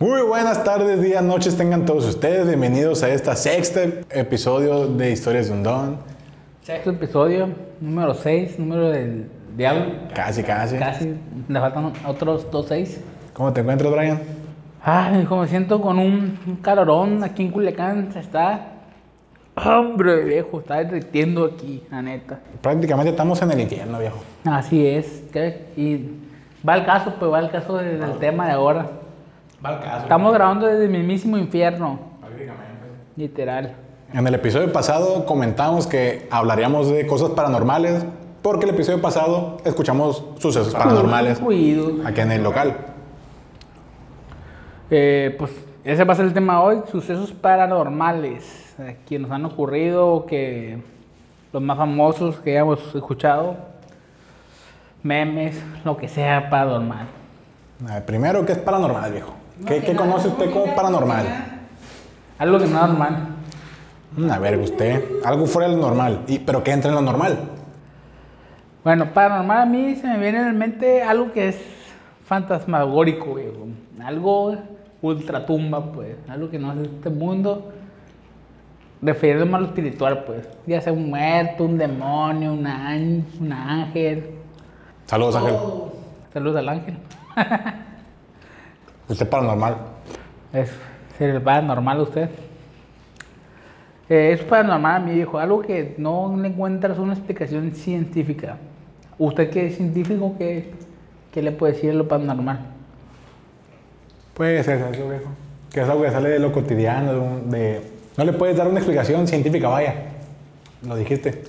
Muy buenas tardes, días, noches tengan todos ustedes. Bienvenidos a esta sexta episodio de Historias de un Don. Sexto episodio, número 6, número del diablo. Casi, casi. Casi, le faltan otros dos seis. ¿Cómo te encuentras, Brian? Ay, como me siento con un, un calorón aquí en Culiacán, se está... Hombre, viejo, está derritiendo aquí, la neta. Prácticamente estamos en el infierno, viejo. Así es. ¿qué? Y va el caso, pues va el caso de- del tema de ahora. Va al caso. Estamos grabando desde el mismísimo infierno, Prácticamente. literal. En el episodio pasado comentamos que hablaríamos de cosas paranormales, porque el episodio pasado escuchamos sucesos paranormales Ruidos. aquí en el local. Eh, pues ese va a ser el tema hoy, sucesos paranormales eh, que nos han ocurrido, que los más famosos que hayamos escuchado, memes, lo que sea paranormal. Ver, primero, ¿qué es paranormal, viejo? ¿Qué, qué conoce usted como paranormal? Algo que no es normal. Mm, A ver, usted, algo fuera de lo normal. Y, ¿Pero qué entra en lo normal? Bueno, paranormal a mí se me viene en mente algo que es fantasmagórico, viejo. algo ultratumba, pues, algo que no es de este mundo, refiriéndome a lo espiritual, pues, ya sea un muerto, un demonio, un ángel. Saludos, Ángel. Saludos al ángel. Usted paranormal. Es ser paranormal usted. Eh, es paranormal a mi hijo, algo que no le encuentras una explicación científica. ¿Usted que es científico, qué, qué le puede decir de lo paranormal? Pues es eso, viejo. Que es algo que sale de lo cotidiano, de, un- de- No le puedes dar una explicación científica, vaya. Lo dijiste.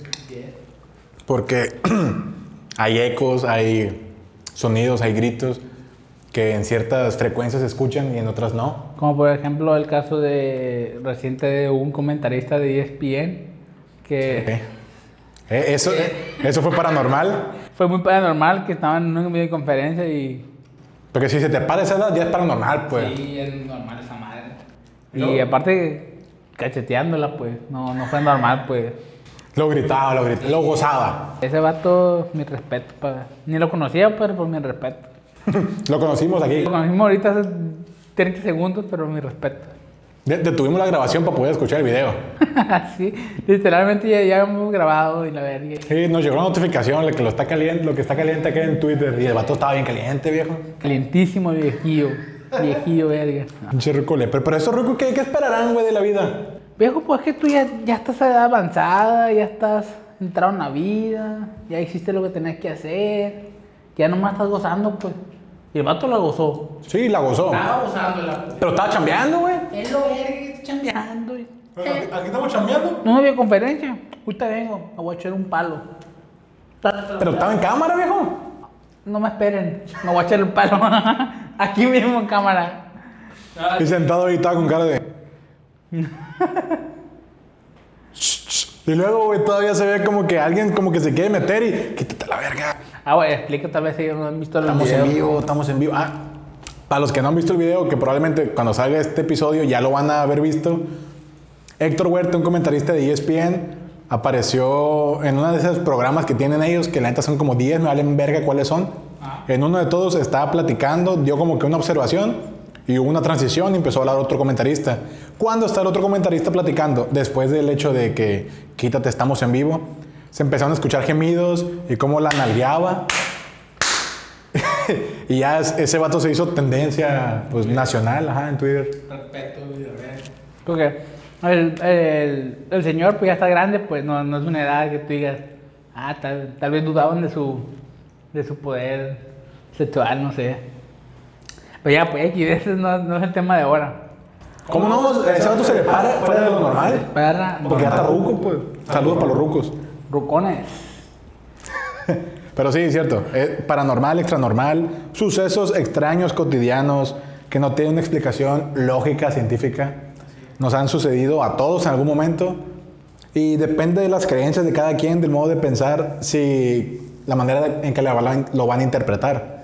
Porque hay ecos, hay sonidos, hay gritos que en ciertas frecuencias se escuchan y en otras no. Como por ejemplo el caso de reciente de un comentarista de E ESPN que ¿Eh? Eh, Eso, eso fue paranormal. fue muy paranormal, que estaba en una videoconferencia y... Porque si se te para esa edad, ya es paranormal, pues. Sí, es normal esa madre. Y aparte cacheteándola, pues, no, no fue normal, pues. Lo gritaba, lo gritaba, lo gozaba. Ese vato, mi respeto, pa. Ni lo conocía, pero por mi respeto. Lo conocimos aquí. Lo conocimos ahorita hace 30 segundos, pero mi respeto. De- detuvimos la grabación para poder escuchar el video. sí, literalmente ya, ya hemos grabado y la verga. Sí, nos llegó una notificación de que lo, está caliente, lo que está caliente acá en Twitter. Y el vato estaba bien caliente, viejo. Calientísimo viejillo. Viejillo, verga. Pinche Pero, pero esos ricos, ¿qué, ¿qué esperarán, güey, de la vida? Viejo, pues es que tú ya, ya estás a edad avanzada, ya estás entrado en la vida, ya hiciste lo que tenías que hacer, ya nomás estás gozando, pues. Y el vato la gozó. Sí, la gozó. Estaba gozándola, pues. Pero estaba chambeando, güey. Es lo verga, está chambeando. y- Aquí estamos chambeando. No había conferencia. Ahorita vengo, me voy a echar un palo. Pero estaba en cámara, viejo. No me esperen, me voy a echar un palo. Aquí mismo en cámara. Y sentado ahí estaba con cara de. y luego, güey, todavía se ve como que alguien como que se quiere meter y quítate la verga. Ah, güey, explica tal vez si ellos no han visto el Estamos video. en vivo, estamos en vivo. Ah, para los que no han visto el video, que probablemente cuando salga este episodio ya lo van a haber visto. Héctor Huerta, un comentarista de ESPN, apareció en uno de esos programas que tienen ellos, que la neta son como 10, me valen verga cuáles son. En uno de todos estaba platicando, dio como que una observación y hubo una transición y empezó a hablar otro comentarista. ¿Cuándo está el otro comentarista platicando? Después del hecho de que quítate, estamos en vivo, se empezaron a escuchar gemidos y cómo la nalgueaba. y ya es- ese vato se hizo tendencia pues, nacional ajá, en Twitter. Respeto, Porque el, el, el señor pues ya está grande, pues no, no es una edad que tú digas, ah, tal, tal vez dudaban de su, de su poder sexual, no sé. Pero ya, pues ese no, no es el tema de ahora. ¿Cómo no? Ese vato se le para fuera de lo normal. Para Porque ya está ruco, pues. Saludos para los rucos. Rucones. Pero sí, es cierto. Eh, paranormal, extranormal, sucesos extraños, cotidianos, que no tienen una explicación lógica, científica, nos han sucedido a todos en algún momento. Y depende de las creencias de cada quien, del modo de pensar, si la manera en que lo van a interpretar.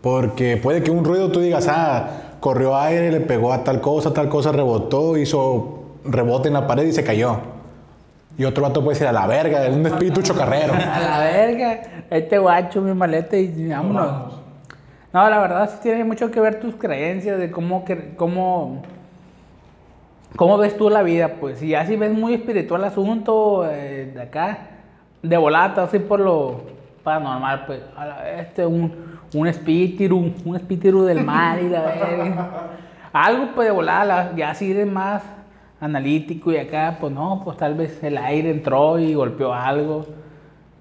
Porque puede que un ruido tú digas, ah, corrió aire, le pegó a tal cosa, tal cosa, rebotó, hizo rebote en la pared y se cayó. Y otro vato puede decir, a la verga, es un espíritu chocarrero. A la verga, este guacho, mi maleta y vámonos. No, la verdad sí tiene mucho que ver tus creencias de cómo, cómo, cómo ves tú la vida, pues. Y así ves muy espiritual el asunto eh, de acá, de volata, así por lo paranormal, pues. a la- Este, un, un espíritu, un espíritu del mal y la verga. Algo pues de volada, ya así de más analítico y acá, pues no, pues tal vez el aire entró y golpeó algo.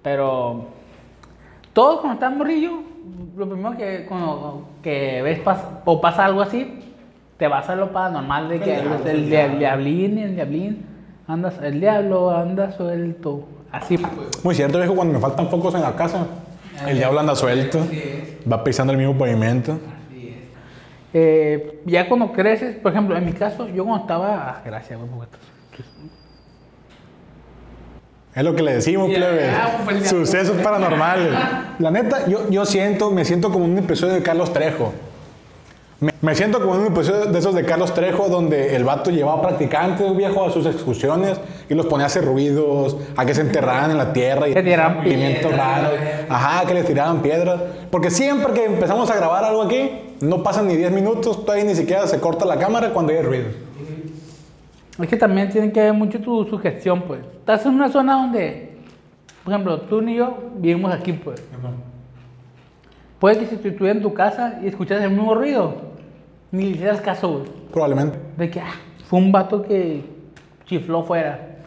Pero todos cuando estás morrillo, lo primero que, cuando, que ves pas- o pasa algo así, te vas a lo paranormal de que El diablo, el, el diablín, el diablín, andas, el diablo anda suelto. Así pues. Muy cierto, viejo, cuando me faltan focos en la casa, el diablo anda suelto, va pisando el mismo pavimento. Eh, ya cuando creces, por ejemplo, en mi caso, yo cuando estaba. ah, Gracias, güey, porque Es lo que le decimos, Ya, plebe. pues, ya. Sucesos paranormales. La neta, yo, yo siento, me siento como un episodio de Carlos Trejo. Me, me siento como un episodio de esos de Carlos Trejo donde el vato llevaba practicantes, viejo, a sus excursiones y los ponía a hacer ruidos, a que se enterraran en la tierra y Que movimientos piedras. Ajá, que les tiraban piedras. Porque siempre que empezamos a grabar algo aquí, no pasan ni 10 minutos, todavía ni siquiera se corta la cámara cuando hay ruidos. Es que también tiene que ver mucho tu sugestión, pues. Estás en una zona donde, por ejemplo, tú ni yo vivimos aquí, pues. Puede que si tú estuvieras en tu casa y escuchas el mismo ruido, ni le hicieras caso, güey. Probablemente. De que ah, fue un vato que chifló fuera.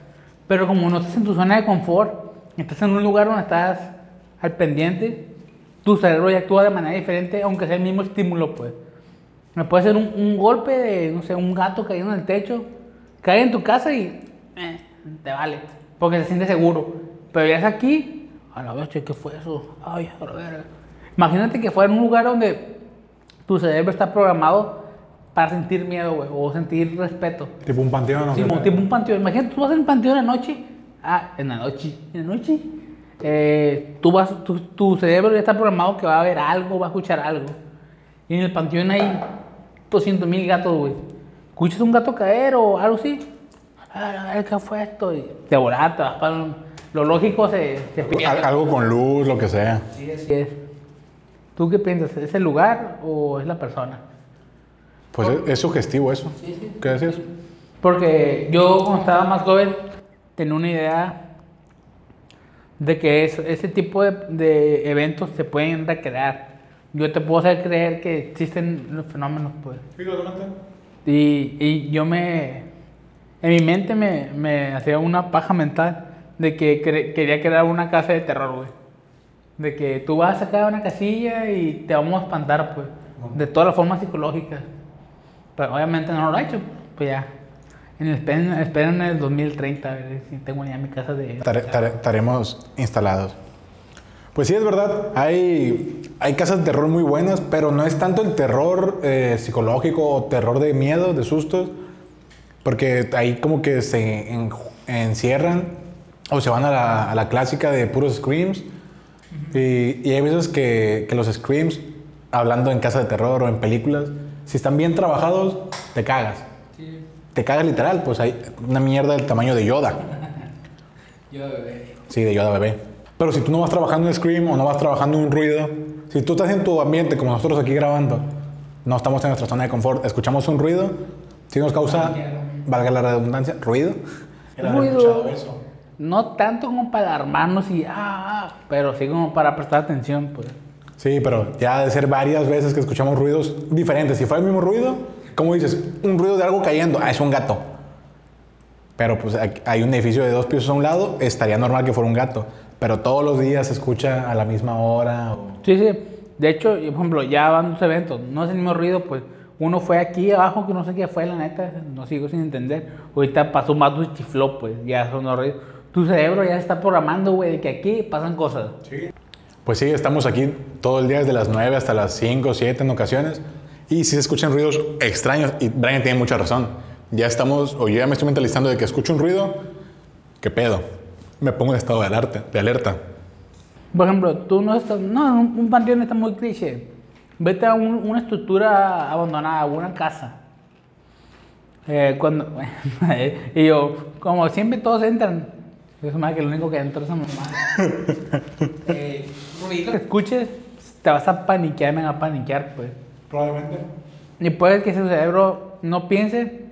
Pero como no estás en tu zona de confort, estás en un lugar donde estás al pendiente, tu cerebro ya actúa de manera diferente, aunque sea el mismo estímulo, pues. Me puede ser un, un golpe de, no sé, un gato cayendo en el techo, cae en tu casa y eh, te vale, porque se siente seguro. Pero ya es aquí, a la vez, ¿qué fue eso? Ay, a la verga. Imagínate que fuera en un lugar donde tu cerebro está programado para sentir miedo, güey, o sentir respeto. Tipo un panteón. ¿no? Sí, tipo un panteón. Imagínate, tú vas en el panteón en la noche. Ah, en la noche. En la noche. Eh, tú vas, tu, tu cerebro ya está programado que va a ver algo, va a escuchar algo. Y en el panteón hay 200 mil gatos, güey. Escuchas un gato caer o algo así. A ver qué fue esto. Y te volás, te vas para un- Lo lógico se, se Algo con luz, lo que sea. Sí, es. ¿Tú qué piensas? ¿Es el lugar o es la persona? Pues es, es sugestivo eso. ¿Qué decías? Porque yo cuando estaba más joven tenía una idea de que es- ese tipo de, de eventos se pueden recrear. Yo te puedo hacer creer que existen los fenómenos, pues. Y, y yo me... En mi mente me, me hacía una paja mental de que cre- quería crear una casa de terror, güey. De que tú vas a sacar una casilla y te vamos a espantar, pues. De todas las formas psicológicas. Pero obviamente no lo he hecho, pues ya. En el, esperen, esperen en el 2030, a ver si tengo ya mi casa de... Tare- tare- Estaremos instalados. Pues sí, es verdad. Hay, hay casas de terror muy buenas, pero no es tanto el terror eh, psicológico o terror de miedo, de sustos, porque ahí como que se en- encierran o se van a la, a la clásica de puros screams. Y, y hay veces que, que los screams, hablando en casa de terror o en películas, si están bien trabajados, te cagas. Te cagas literal, pues hay una mierda del tamaño de Yoda. Yo, bebé. Sí, de Yoda bebé. Pero si tú no vas trabajando en Scream o no vas trabajando en un ruido, si tú estás en tu ambiente como nosotros aquí grabando, no estamos en nuestra zona de confort, escuchamos un ruido, si nos causa, valga la redundancia, ruido. Ruido. No tanto como para alarmarnos y... Ah, ah, pero sí como para prestar atención, pues. Sí, pero ya de ser varias veces que escuchamos ruidos diferentes. Si fuera el mismo ruido, como dices, un ruido de algo cayendo, ah, es un gato. Pero pues hay- un edificio de dos pisos a un lado, estaría normal que fuera un gato. Pero todos los días se escucha a la misma hora. Sí, sí. De hecho, por ejemplo, ya van dos eventos, no es el mismo ruido, pues uno fue aquí abajo, que no sé qué fue, la neta, no sigo sin entender. Ahorita pasó un vato y chifló, pues ya son los ruidos. Tu cerebro ya está programando, güey, de que aquí pasan cosas. Pues sí, estamos aquí todo el día desde las 9 hasta las 5 o 7 en ocasiones. Y si se escuchan ruidos extraños, y Brian tiene mucha razón. Ya estamos, o yo ya me estoy mentalizando de que escucho un ruido, ¿qué pedo? Me pongo en estado de alerta. De alerta. Por ejemplo, tú no estás, no, un, panteón está muy cliché. Vete a un- una estructura abandonada, una casa. Eh, cuando, y yo, como siempre todos entran, yo soy más que el único que entra esa mamá. eh, ruido que escuches, te vas a paniquear, me va a paniquear, pues. Probablemente. Y puede que ese cerebro no piense,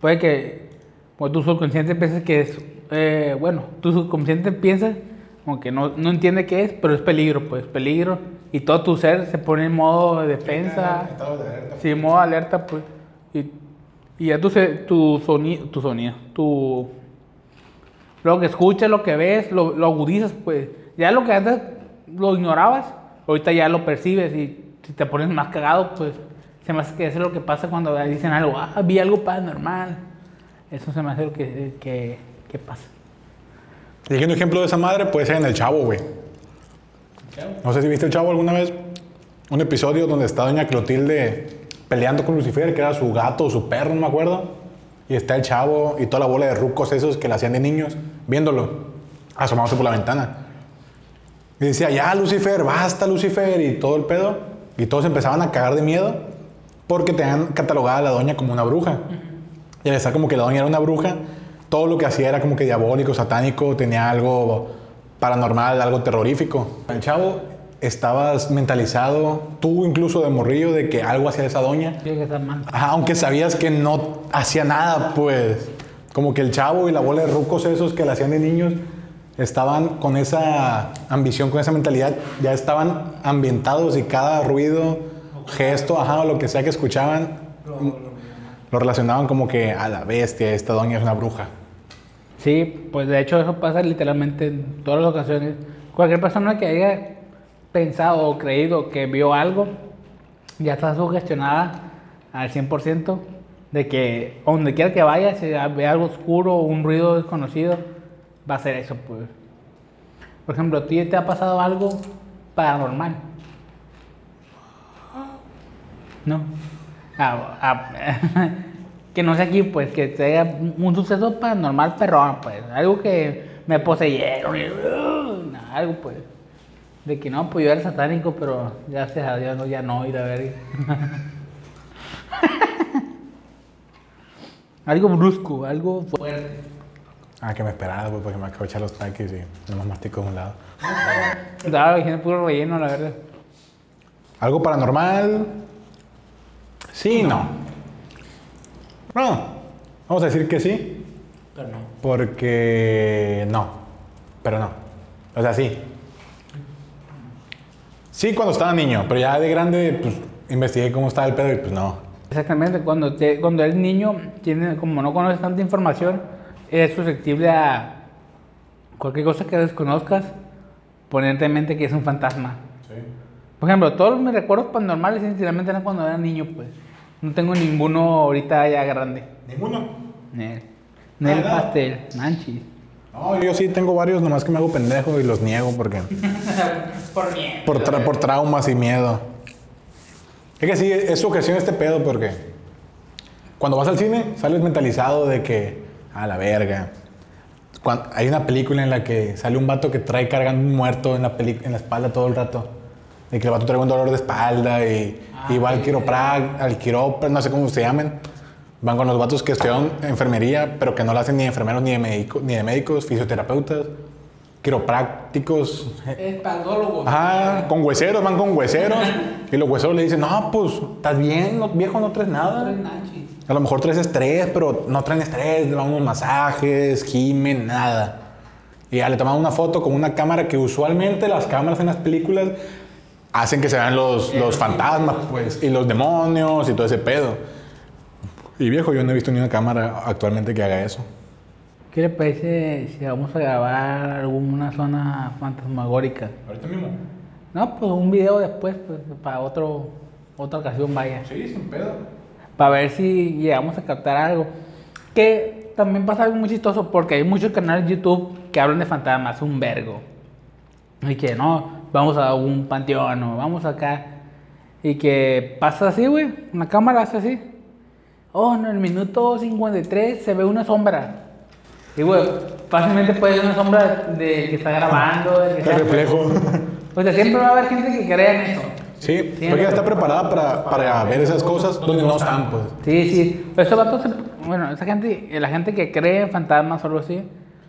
puede que pues, tu subconsciente piense que es, eh, bueno, tu subconsciente piensa como que no, no entiende qué es, pero es peligro, pues, peligro. Y todo tu ser se pone en modo de defensa, Estado de alerta. sí, en modo alerta, pues. Y, y ya tu, tu, sonido, tu sonido, tu... Lo que escuchas, lo que ves, lo, lo agudizas, pues. Ya lo que antes lo ignorabas, ahorita ya lo percibes y si te pones más cagado, pues se me hace que eso es lo que pasa cuando dicen algo, ah, vi algo paranormal. Eso se me hace lo que, que, que pasa. Y un ejemplo de esa madre puede ser en El Chavo, güey. No sé si viste El Chavo alguna vez. Un episodio donde está doña Clotilde peleando con Lucifer, que era su gato o su perro, no me acuerdo. Y está el Chavo y toda la bola de rucos esos que le hacían de niños, viéndolo, asomándose por la ventana. Y decía, ya Lucifer, basta Lucifer, y todo el pedo. Y todos empezaban a cagar de miedo porque tenían catalogada a la doña como una bruja. Y al estar como que la doña era una bruja, todo lo que hacía era como que diabólico, satánico, tenía algo paranormal, algo terrorífico. El chavo, estabas mentalizado, tú incluso de morrillo, de que algo hacía esa doña. Ajá, aunque sabías que no hacía nada, pues. Como que el chavo y la bola de rucos esos que le hacían de niños estaban con esa ambición, con esa mentalidad, ya estaban ambientados y cada ruido, gesto, ajá, o lo que sea que escuchaban, lo relacionaban como que a la bestia, esta doña es una bruja. Sí, pues de hecho eso pasa literalmente en todas las ocasiones. Cualquier persona que haya pensado o creído que vio algo, ya está sugestionada al 100% de que donde quiera que vaya, si ve algo oscuro un ruido desconocido, va a ser eso, pues. Por ejemplo, ¿a ti te ha pasado algo paranormal? No. Ah, ah, que no sé aquí, pues, que sea un suceso paranormal perrón, pues. Algo que me poseyeron, y, uh, algo, pues. De que no, pues yo era satánico, pero gracias a Dios no, ya no, ir a ver. algo brusco, algo fuerte. Ah, que me esperaba, pues, porque me acabo de echar los taquis y nomás mastico de un lado. Estaba diciendo puro relleno, la verdad. ¿Algo paranormal? Sí, no. No, vamos a decir que sí, Pero no. porque no, pero no. O sea, sí. Sí, cuando estaba niño, pero ya de grande, pues investigué cómo estaba el pedo y pues no. Exactamente, cuando, te- cuando eres niño, tiene, como no conoces tanta información, eres susceptible a cualquier cosa que desconozcas, ponerte en mente que es un fantasma. Por ejemplo, todos mis recuerdos paranormales, sinceramente, eran cuando era niño, pues. No tengo ninguno ahorita ya grande. Ninguno. Nel, Nel no. pastel, manchis. No, yo sí tengo varios, nomás que me hago pendejo y los niego porque Por miedo. por, tra- por traumas y miedo. Es que sí, es su ocasión este pedo porque cuando vas al cine sales mentalizado de que, a la verga. Cuan- hay una película en la que sale un vato que trae cargando un muerto en la, peli- en la espalda todo el rato. De que el vato trae un dolor de espalda y, y va al quiroprac, al quirópra, no sé cómo se llaman. Van con los vatos que estudiaron enfermería, pero que no la hacen ni de enfermeros ni de, médico- ni de médicos, fisioterapeutas, quiroprácticos, Espaldólogos. Ajá, con hueseros, van con hueseros. Y los hueseros le dicen, no, pues, estás bien, no- viejo, no traes nada. Manchis. A lo mejor traes estrés, pero no traen estrés, le dan unos masajes, gimen, nada. Y ya le toman una foto con una cámara que usualmente las cámaras en las películas hacen que se vean los, los fantasmas, pues, y los demonios y todo ese pedo. Y viejo, yo no he visto ni una cámara actualmente que haga eso. ¿Qué le parece si vamos a grabar alguna zona fantasmagórica? Ahorita mismo. No, pues un video después, pues, para otro, otra ocasión vaya. Sí, sin pedo. Para ver si llegamos a captar algo. Que también pasa algo muy chistoso porque hay muchos canales de YouTube que hablan de fantasmas, un vergo. Y que no, vamos a un panteón o vamos acá. Y que pasa así, güey. Una cámara hace así. Oh, en el minuto 53 se ve una sombra. Y, güey, fácilmente puede ser una sombra de que está grabando. de que El está- reflejo. O sea, siempre va a haber gente que crea en eso. Sí, porque ya está preparada para, para ver esas cosas donde no están, pues. Sí, sí. Pero esos vatos, bueno, esa gente, la gente que cree en fantasmas o algo así,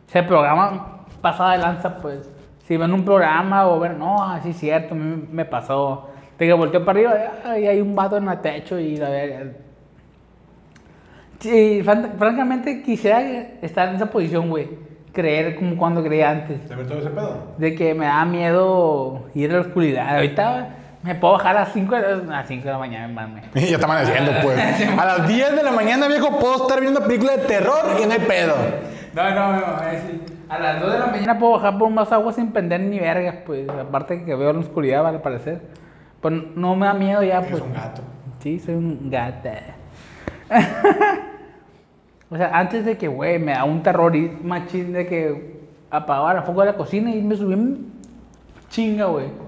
se programan pasada de lanza, pues. si ven un programa o ver, no, así es cierto, a mí me pasó. De que volteo para arriba y hay un vato en el techo y la ver. Sí, fran- francamente quisiera estar en esa posición, güey. Creer como cuando creía antes. ¿Te ves todo ese pedo? De que me da miedo ir a la oscuridad. Ahorita me puedo bajar a las 5 de, la- a las 5 de la mañana, mami. Ya está amaneciendo, pues. A las 10 de la mañana, viejo, puedo estar viendo película de terror y no hay pedo. No, no, no, a las 2 de la mañana puedo bajar por más agua sin prender ni vergas, pues. Aparte que veo la oscuridad, vale parecer. Pues no me da miedo ya, pues. gato. Sí, soy un gata. o sea, antes de que, güey, me da un terror y machín de que apagaba la foco de la cocina y me subí chinga, güey.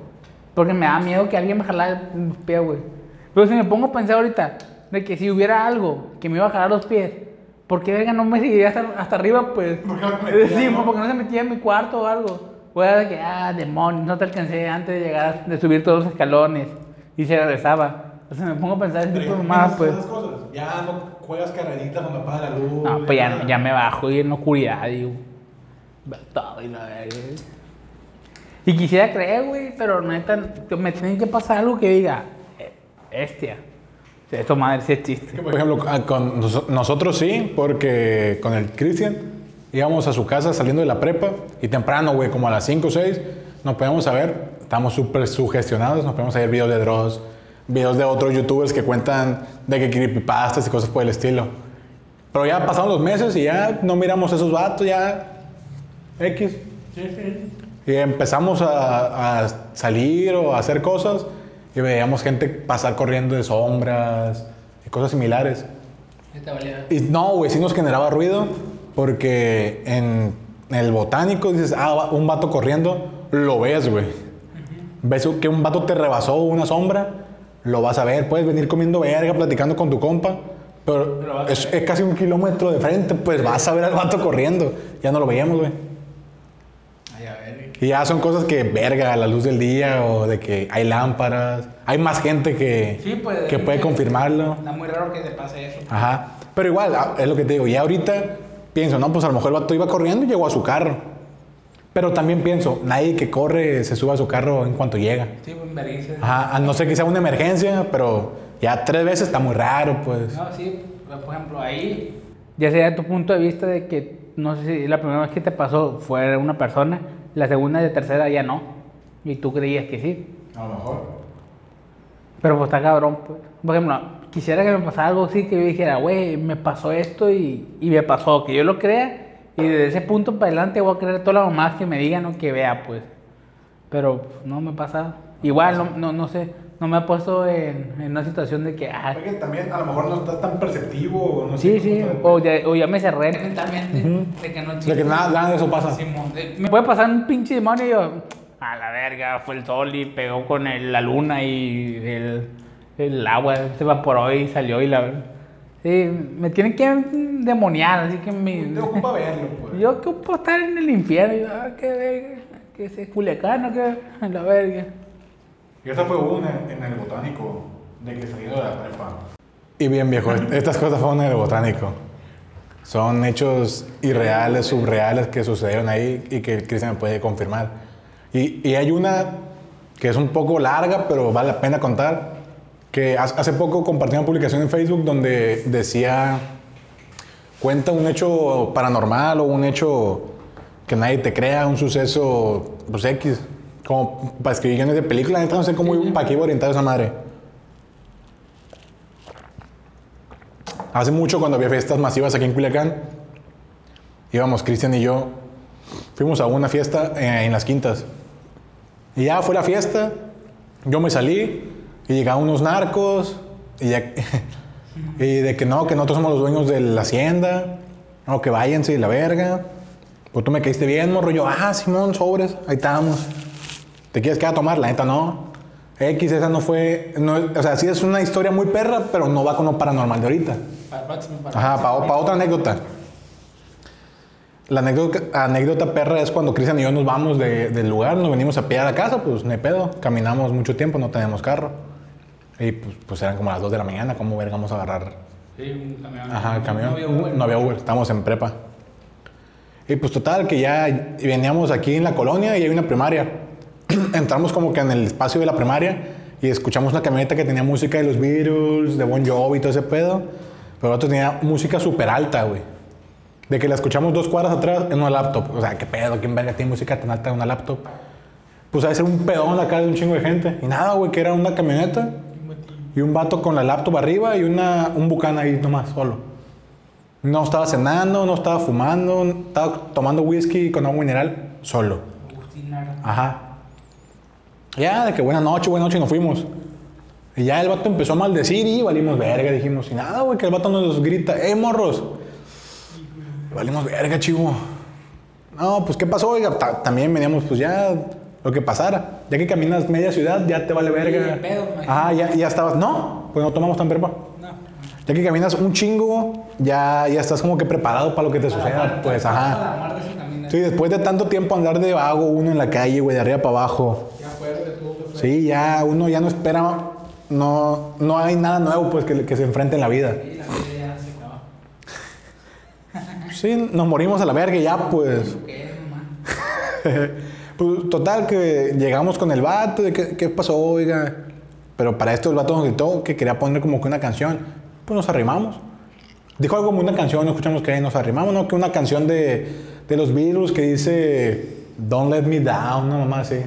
Porque me da miedo que alguien me jalara los pies, güey. Pero si me pongo a pensar ahorita de que si hubiera algo que me iba a jalar los pies, ¿por qué verga no me seguiría hasta, hasta arriba, pues? ¿Por qué no metía, sí, no? porque no se metía en mi cuarto o algo. O era de que, ah, demonios, no te alcancé antes de llegar, de subir todos los escalones. Y se regresaba. O sea, me pongo a pensar ese tipo de más, pues. cosas. Ya no juegas carreritas cuando apaga la luz. No, pues ya, ya me bajo y en la oscuridad, digo. Todo y la verga. Y quisiera creer, güey, pero neta, me tiene que pasar algo que diga, eh, bestia. Esto madre sí es chiste. Por ejemplo, ah, con nos- nosotros sí, porque con el Cristian íbamos a su casa saliendo de la prepa y temprano, güey, como a las 5 o 6, nos podíamos saber, estamos súper sugestionados, nos podíamos ver videos de Dross, videos de otros youtubers que cuentan de que creepypastas y cosas por el estilo. Pero ya pasaron los meses y ya no miramos esos vatos, ya X. Y empezamos a, a salir o a hacer cosas y veíamos gente pasar corriendo de sombras y cosas similares. Y no, güey, sí nos generaba ruido porque en el botánico dices, ah, un vato corriendo, lo ves, güey. Ves que un vato te rebasó una sombra, lo vas a ver. Puedes venir comiendo verga, platicando con tu compa, pero es, es casi un kilómetro de frente, pues vas a ver al vato corriendo. Ya no lo veíamos, güey. Y ya son cosas que, verga, a la luz del día o de que hay lámparas. Hay más gente que, Sí, pues, que puede que- confirmarlo. Está muy raro que te pase eso. Ajá. Pero igual, a- es lo que te digo. Y ahorita pienso, no, pues a lo mejor el vato iba corriendo y llegó a su carro. Pero también pienso, nadie que corre se sube a su carro en cuanto llega. Sí, pues vergüenza. Ajá, a no ser que sea una emergencia, pero ya tres veces está muy raro, pues. No, sí, por ejemplo, ahí ya sería tu punto de vista de que no sé si la primera vez que te pasó fue una persona, la segunda y la tercera ya no. Y tú creías que sí. A lo mejor. Pero pues está cabrón, pues. Por ejemplo, quisiera que me pasara algo así que yo dijera, güey, me pasó esto y, y me pasó, que yo lo crea y desde ese punto para adelante voy a creer todas las mamás que me digan o que vea, pues. Pero pues, no me pasa. Igual, no, no, no sé, no me ha puesto en, en una situación de que, ah, que también a lo mejor no estás tan perceptivo. No Sí, sí, o ya, o ya me cerré mentalmente de que no De que nada, nada de eso pasa. Me puede pasar un pinche demonio y yo, a la verga, fue el sol y pegó con el- la luna y el, el agua se evaporó y salió y la. Sí, me tienen que demoniar, así que me... ocupa verlo, pues. Yo ocupo estar en el infierno y yo, ah, qué verga, que es Culiacán o qué, la verga. Y esa fue una en el botánico, de que saliendo de la prepa. Y bien, viejo, estas cosas fueron en el botánico. Son hechos irreales, subreales que sucedieron ahí y que Cristian puede confirmar. Y, y hay una que es un poco larga, pero vale la pena contar, que hace hace poco compartí una publicación en Facebook donde decía, cuenta un hecho paranormal o un hecho que nadie te crea, un suceso, pues X, como para escribir guiones de película, neta no sé cómo, para qué iba orientado esa madre. Hace mucho cuando había fiestas masivas aquí en Culiacán, íbamos Cristian y yo, fuimos a una fiesta eh, en las quintas. Y ya fue la fiesta, yo me salí y llegaron unos narcos y, ya- y de que no, que nosotros somos los dueños de la hacienda, no, que váyanse y la verga. Pues tú me caíste bien, morro. Yo, ah, Simón, sobres, ahí estamos. ¿Te quieres quedar a tomar? La neta no. X, esa no fue, no, o sea, sí es una historia muy perra, pero no va con lo paranormal de ahorita. Ajá, para otra anécdota. La anécdota, anécdota perra es cuando Cristian y yo nos vamos de- del lugar, nos venimos a pie a la casa, pues no hay pedo. Caminamos mucho tiempo, no tenemos carro. Y pues, pues eran como las 2 de la mañana, ¿cómo verga vamos a agarrar? Sí, un camión. Ajá, el camión. No había Uber. No había Uber, estábamos en prepa. Y pues total, que ya veníamos aquí en la colonia y hay una primaria. Entramos como que en el espacio de la primaria y escuchamos una camioneta que tenía música de los Beatles, de Bon Jovi y todo ese pedo. Pero otro tenía música súper alta, güey. De que la escuchamos dos cuadras atrás en una laptop. O sea, ¿qué pedo? ¿Quién verga tiene música tan alta en una laptop? Pues a ser un pedón cara de un chingo de gente. Y nada, güey, que era una camioneta y un vato con la laptop arriba y una, un bucán ahí nomás, solo. No estaba cenando, no estaba fumando, estaba tomando whisky con agua mineral solo. Ajá. Ya, de que buena noche, buena noche, y nos fuimos. Y ya el vato empezó a maldecir y valimos verga, dijimos. Y nada, güey, que el vato nos grita, ¡eh, morros! Valimos verga, chivo. No, pues, ¿qué pasó? Oiga, Ta- también veníamos, pues ya, lo que pasara. Ya que caminas media ciudad, ya te vale verga. Sí, pedo, imagínate. Ajá, ya, ya estabas. No, pues no tomamos tan. No. Ya que caminas un chingo, ya, ya estás como que preparado para lo que te suceda. Pues, ajá. Sí, después de tanto tiempo andar de vago uno en la calle, güey, de arriba para abajo. Ya fue lo que tuvo que fue. Sí, ya uno ya no espera, no, no hay nada nuevo pues que, que se enfrente en la vida. Sí, nos morimos a la verga y ya pues. Pues total que llegamos con el vato, de qué, qué pasó, oiga. Pero para esto el vato nos gritó que quería poner como que una canción. Pues nos arrimamos. Dijo algo como una canción, no escuchamos que nos arrimamos, ¿no? Que una canción de, de los Beatles que dice Don't Let Me Down, una mamá así.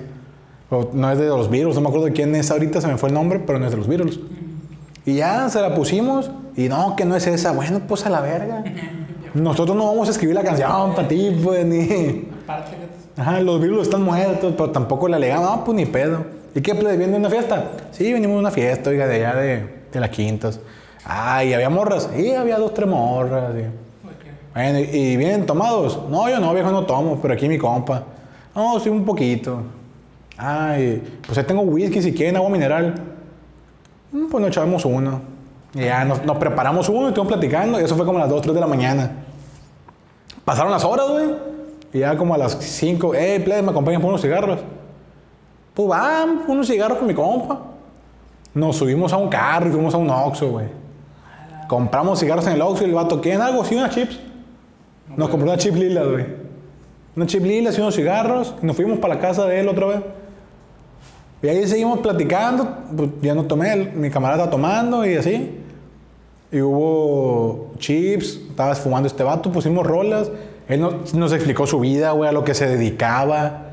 O no es de los Beatles, no me acuerdo de quién es ahorita, se me fue el nombre, pero no es de los Beatles. Y ya se la pusimos y no, que no es esa. Bueno, pues a la verga. Nosotros no vamos a escribir la canción para ti, pues, ni... Ajá, los Beatles están muertos, pero tampoco le alegamos, no, pues ni pedo. ¿Y qué, plebe, viene una fiesta? Sí, venimos de una fiesta, oiga, de allá de, de las quintas. Ay, ¿había morras? Sí, había dos, tres morras. sí. Bueno, ¿y, y vienen tomados? No, yo no, viejo, no tomo, pero aquí mi compa. No, sí, un poquito. Ay, pues ahí tengo whisky si quieren, agua mineral. Mm, Pues nos echamos uno. Y ya nos, preparamos uno y estuvimos platicando. Y eso fue como a las 2, 3 de la mañana. Pasaron las horas, güey. Y ya como a las 5, eh, plebe, me acompañan por unos cigarros. Pues unos cigarros con mi compa. Nos subimos a un carro y fuimos a un Oxxo, güey. Compramos cigarros en el Oxxo y el vato, ¿quieren algo? Sí, unas chips. Nos compró una chip lila, güey. Una chip lila y unos cigarros. Y nos fuimos para la casa de él otra vez. Y ahí seguimos platicando. Pues ya no tomé, mi camarada tomando y así. Y hubo chips, estaba fumando este vato, pusimos rolas. Él nos, explicó su vida, güey, a lo que se dedicaba.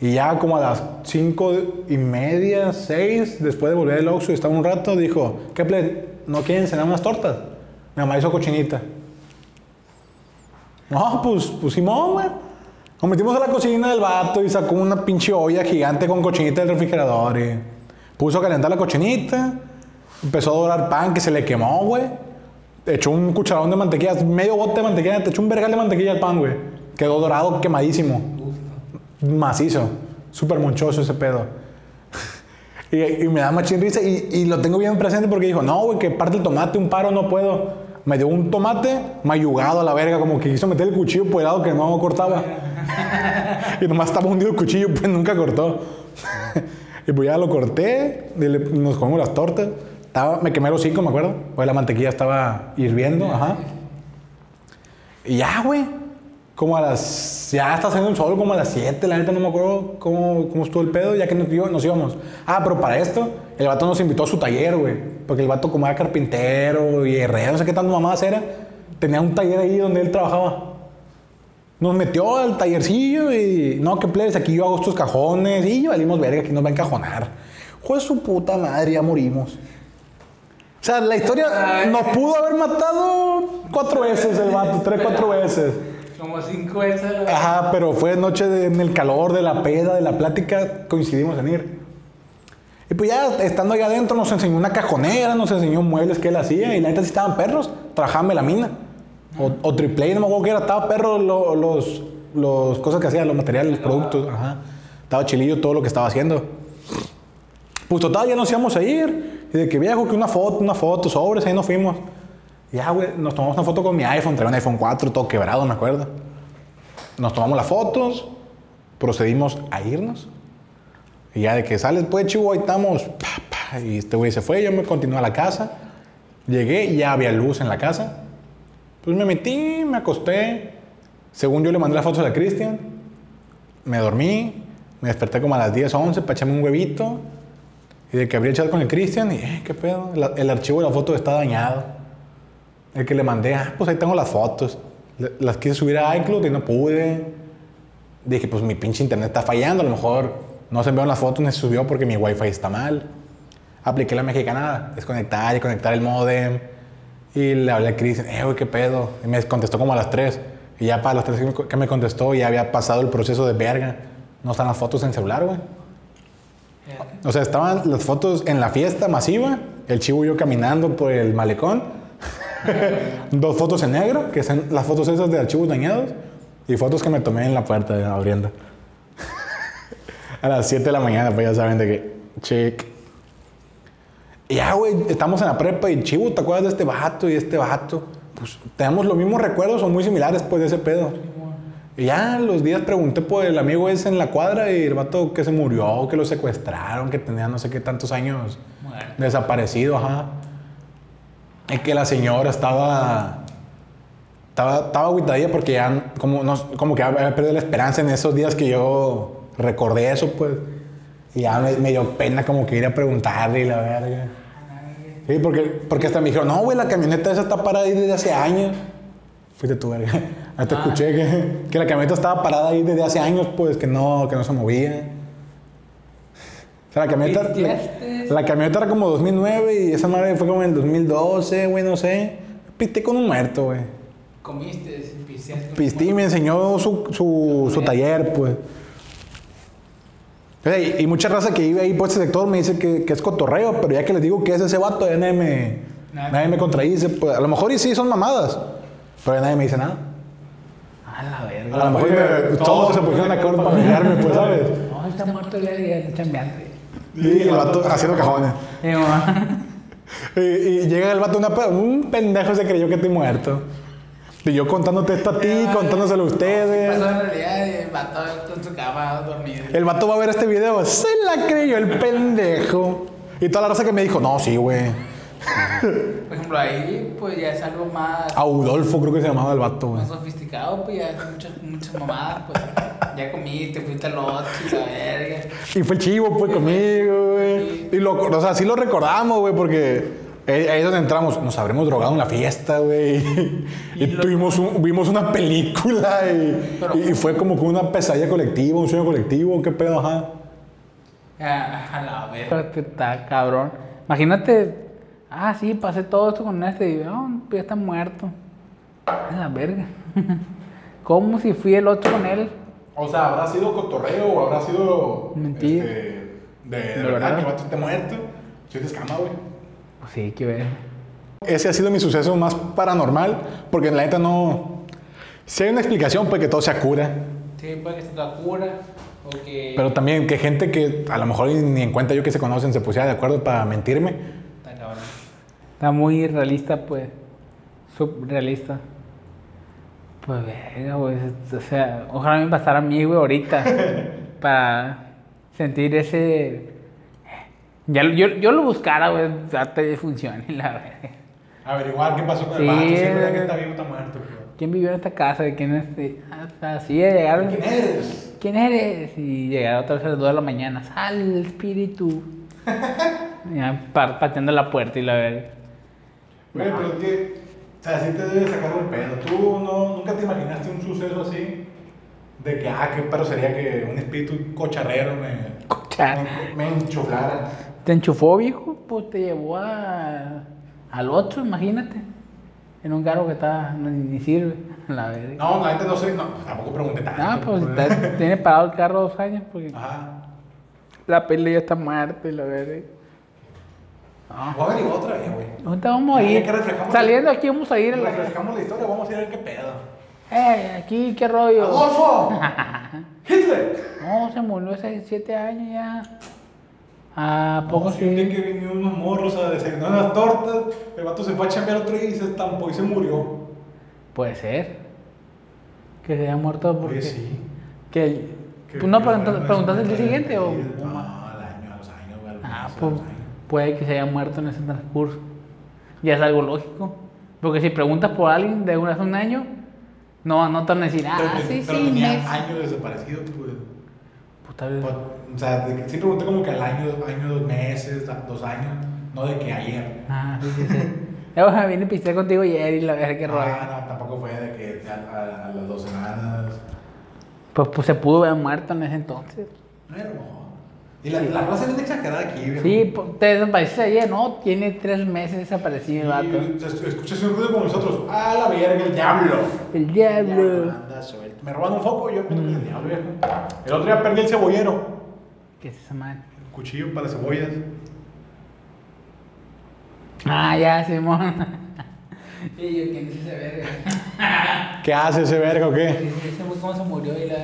Y ya como a las cinco y media, seis, después de volver del Oxxo y estaba un rato, dijo, ¿qué ple? ¿No quieren cenar unas tortas? Mi mamá hizo cochinita. No, pues pusimos, güey. Nos metimos a la cocina del vato y sacó una pinche olla gigante con cochinita del refrigerador y puso a calentar la cochinita. Empezó a dorar pan que se le quemó, güey. Echó un cucharón de mantequilla, medio bote de mantequilla, te echó un vergal de mantequilla al pan, güey. Quedó dorado, quemadísimo. Macizo. Súper monchoso ese pedo. y, me da machín risa y, y lo tengo bien presente porque dijo, no, güey, que parte el tomate, un paro, no puedo. Me dio un tomate mayugado a la verga, como que quiso meter el cuchillo por el lado que no cortaba. y nomás estaba hundido el cuchillo, pues nunca cortó. y pues ya lo corté, y le- nos comimos las tortas. Estaba, me quemé los hocico, me acuerdo. Pues la mantequilla estaba hirviendo, ajá. Y ya, güey. Como a las. Ya está haciendo el sol, como a las 7, la neta no me acuerdo cómo, cómo estuvo el pedo, ya que nos, íbamos- nos íbamos. Ah, pero para esto, el vato nos invitó a su taller, güey. Porque el vato, como era carpintero y herrero, no sé qué tanto mamadas era, tenía un taller ahí donde él trabajaba. Nos metió al tallercillo y. No, que plebes, aquí yo hago estos cajones. Y valimos verga, aquí nos va a encajonar. Joder, su puta madre, ya morimos. O sea, la historia nos pudo haber matado cuatro veces el vato, tres, cuatro veces. Como cinco veces. la- Ajá, pero fue noche de- en el calor de la peda, de la plática, coincidimos en ir. Y pues ya estando allá adentro nos enseñó una cajonera, nos enseñó muebles que él hacía y la neta sí estaban perros, trabajaba en melamina. O, o triple, no me acuerdo qué era, estaba perro lo- los, los cosas que hacía, los materiales, los productos, ajá. Estaba chilillo todo lo que estaba haciendo. Pues total, ya nos íbamos a ir. Y de que viejo, que una foto, una foto, sobres, ahí nos fuimos. Ya, güey, nos tomamos una foto con mi iPhone, traía un iPhone 4, todo quebrado, me acuerdo. Nos tomamos las fotos, procedimos a irnos. Y ya de que sales, pues, chivo, ahí estamos. pa, pa, y este güey se fue, yo me continué a la casa. Llegué ya había luz en la casa. Pues me metí, me acosté. Según yo le mandé las fotos a Cristian, me dormí, me desperté como a las 10, 11 para echarme un huevito. Y de que abrí el chat con el Cristian y, eh, ¿qué pedo? La- el archivo de la foto está dañado. El que le mandé, ah, pues ahí tengo las fotos. Le- Las quise subir a iCloud y no pude. Dije, pues mi pinche internet está fallando, a lo mejor no se enviaron las fotos ni se subió porque mi wifi está mal. Apliqué la mexicana, desconectar y conectar el modem. Y le hablé a Cristian, eh, güey, qué pedo. Y me contestó como a las 3. Y ya para las 3 que me- contestó, ya había pasado el proceso de verga. No están las fotos en celular, güey. O sea, estaban las fotos en la fiesta masiva, el chivo y yo caminando por el malecón, dos fotos en negro, que son las fotos esas de archivos dañados, y fotos que me tomé en la puerta de abriendo. A las 7 de la mañana, pues ya saben de que, chic. Y ya, güey, estamos en la prepa y chivo, ¿te acuerdas de este vato y este vato? Pues tenemos los mismos recuerdos o muy similares, pues, de ese pedo. Y ya los días pregunté por el amigo ese en la cuadra y el vato que se murió, que lo secuestraron, que tenía no sé qué tantos años desaparecido, ajá. Y que la señora estaba. Estaba, estaba agüitadilla porque ya, como, no, como que había perdido la esperanza en esos días que yo recordé eso, pues. Y ya me, me dio pena como que ir a preguntarle y la verga. Sí, porque, porque hasta me dijeron, no, güey, la camioneta esa está parada ahí desde hace años. Fuiste tú, verga. Hasta Ah. escuché que, que la camioneta estaba parada ahí desde hace años, pues, que no, que no se movía. O sea, la camioneta, la, la camioneta era como 2009 y esa madre fue como en el 2012, güey, no sé. Pisté con un muerto, güey. Comiste, pisteaste. Pistí me enseñó su, su, su taller, pues. Y, mucha raza que vive ahí por ese sector me dice que, que es cotorreo, pero ya que les digo que es ese vato, ya nadie me, nadie me contradice. Pues, a lo mejor y sí son mamadas, pero ya nadie me dice nada. A la A verga. lo mejor me- todos se pusieron de acuerdo para mirarme, pues, ¿sabes? No, está muerto ya está chambeando. Y el vato haciendo cajones. Y, y llega el vato, una un pendejo se creyó que estoy muerto. Y yo contándote esto a ti, contándoselo a ustedes. Pasó en realidad el vato en su cama dormido. El vato va a ver este video, se la creyó el pendejo. Y toda la raza que me dijo, no, sí, güey. Por ejemplo, ahí pues ya es algo más, Audolfo creo que se llamaba el vato, güey. más sofisticado, pues ya es muchas, muchas mamadas, pues ya comiste, fuiste al otro y la verga. Y fue chivo, pues, conmigo, güey. Y lo, o sea, sí lo recordamos, güey, porque ahí es donde entramos. Nos habremos drogado en la fiesta, güey. Y, tuvimos un- vimos una película y, Pero- y fue como que una pesadilla colectiva, un sueño colectivo, qué pedo, ajá. A, a la verga. Que está cabrón. Imagínate, ah, sí, pasé todo esto con este y no, pues ya está muerto. A la verga. ¿Cómo si fui el otro con él? O sea, ¿habrá sido cotorreo o habrá sido. Mentira. este, de, de ¿De verdad, verdad? que el vato esté muerto? Soy de escama, güey. Pues sí, que ver. Ese ha sido mi suceso más paranormal, porque en la neta no. Si hay una explicación, pues que todo sea cura. Sí, puede que se te cura o que... Pero también que gente que a lo mejor ni en cuenta yo que se conocen se pusiera de acuerdo para mentirme. Está cabrón. Está muy realista, pues. Subrealista. Pues verga, güey. O sea, ojalá me pasara a mí, güey, ahorita. para sentir ese. Ya, yo, yo lo buscara, güey, hasta que funcione, la verdad. Averiguar qué pasó con el Sí, vato, si es verdad que está vivo está muerto. ¿Quién vivió en esta casa? ¿De quién es? Así de llegar. eres? ¿Quién eres? Y llegar otra vez a las 2 de la mañana. Sal, espíritu. ya, pa- pateando la puerta y la verga. Güey, pero es que. O sea, sí te debe sacar un pedo. ¿Tú no, nunca te imaginaste un suceso así? De que, ah, qué perro sería que un espíritu cocharrero me. Cochar. Me, me enchuflara. ¿Te enchufó, viejo? Pues te llevó a, al otro, imagínate. En un carro que está, no, ni, ni sirve. La verga. No, la gente no sé, no, tampoco pregunté tanto. Ah, pues está- tiene parado el carro dos años porque Ajá. la peli ya está muerta y la verga. Ah. Voy a averiguar otra vez, güey. ¿Dónde vamos a ir? Saliendo aquí vamos a ir la... Refrescamos la historia, vamos a ir a ver qué pedo. Eh, aquí, qué rollo. ¡Adolfo! ¡Hitler! No, se murió hace siete años ya. ¿A poco sí? Sí? que vinieron unos morros a desayunar unas tortas, el vato se fue a chambear otro día y se estampó y se murió. Puede ser. Que se haya muerto porque... Oye, sí. Que el- Que- ¿Tú no preguntaste, el día siguiente o...? No, al año, a los años, güey. Ah, meses, pues puede que se haya muerto en ese transcurso. Ya es algo lógico. Porque si preguntas por alguien de un- hace un año, No, no te van a decir, ah, pero, sí, pero sí, tenía mes. años desaparecido, pues. Puta vida. O sea, de que- sí pregunté como que al año, año, dos meses, dos años, no de que ayer. Ah, sí, sí, sí. Ya vas a pistear contigo ayer y la verdad que rollo. Ah, no, tampoco fue de que a, a- a las dos semanas. Pues, pues se pudo haber muerto en ese entonces. Pero no. Y la, la raza es bien exagerada aquí, viejo. Sí, pues, te desapareciste ayer, ¿no? Tiene tres meses desaparecido el vato. Escuchas un ruido como nosotros. ¡Ah, la verga, el diablo! El diablo. Anda suelto. Me roban un foco y yo es el diablo, viejo. El otro día perdí el cebollero. ¿Qué es esa madre? Cuchillo para cebollas. Ah, ya, Simón. y yo, ¿quién es ese verga? ¿Qué hace ese verga o qué? ¿Cómo se murió? Y la...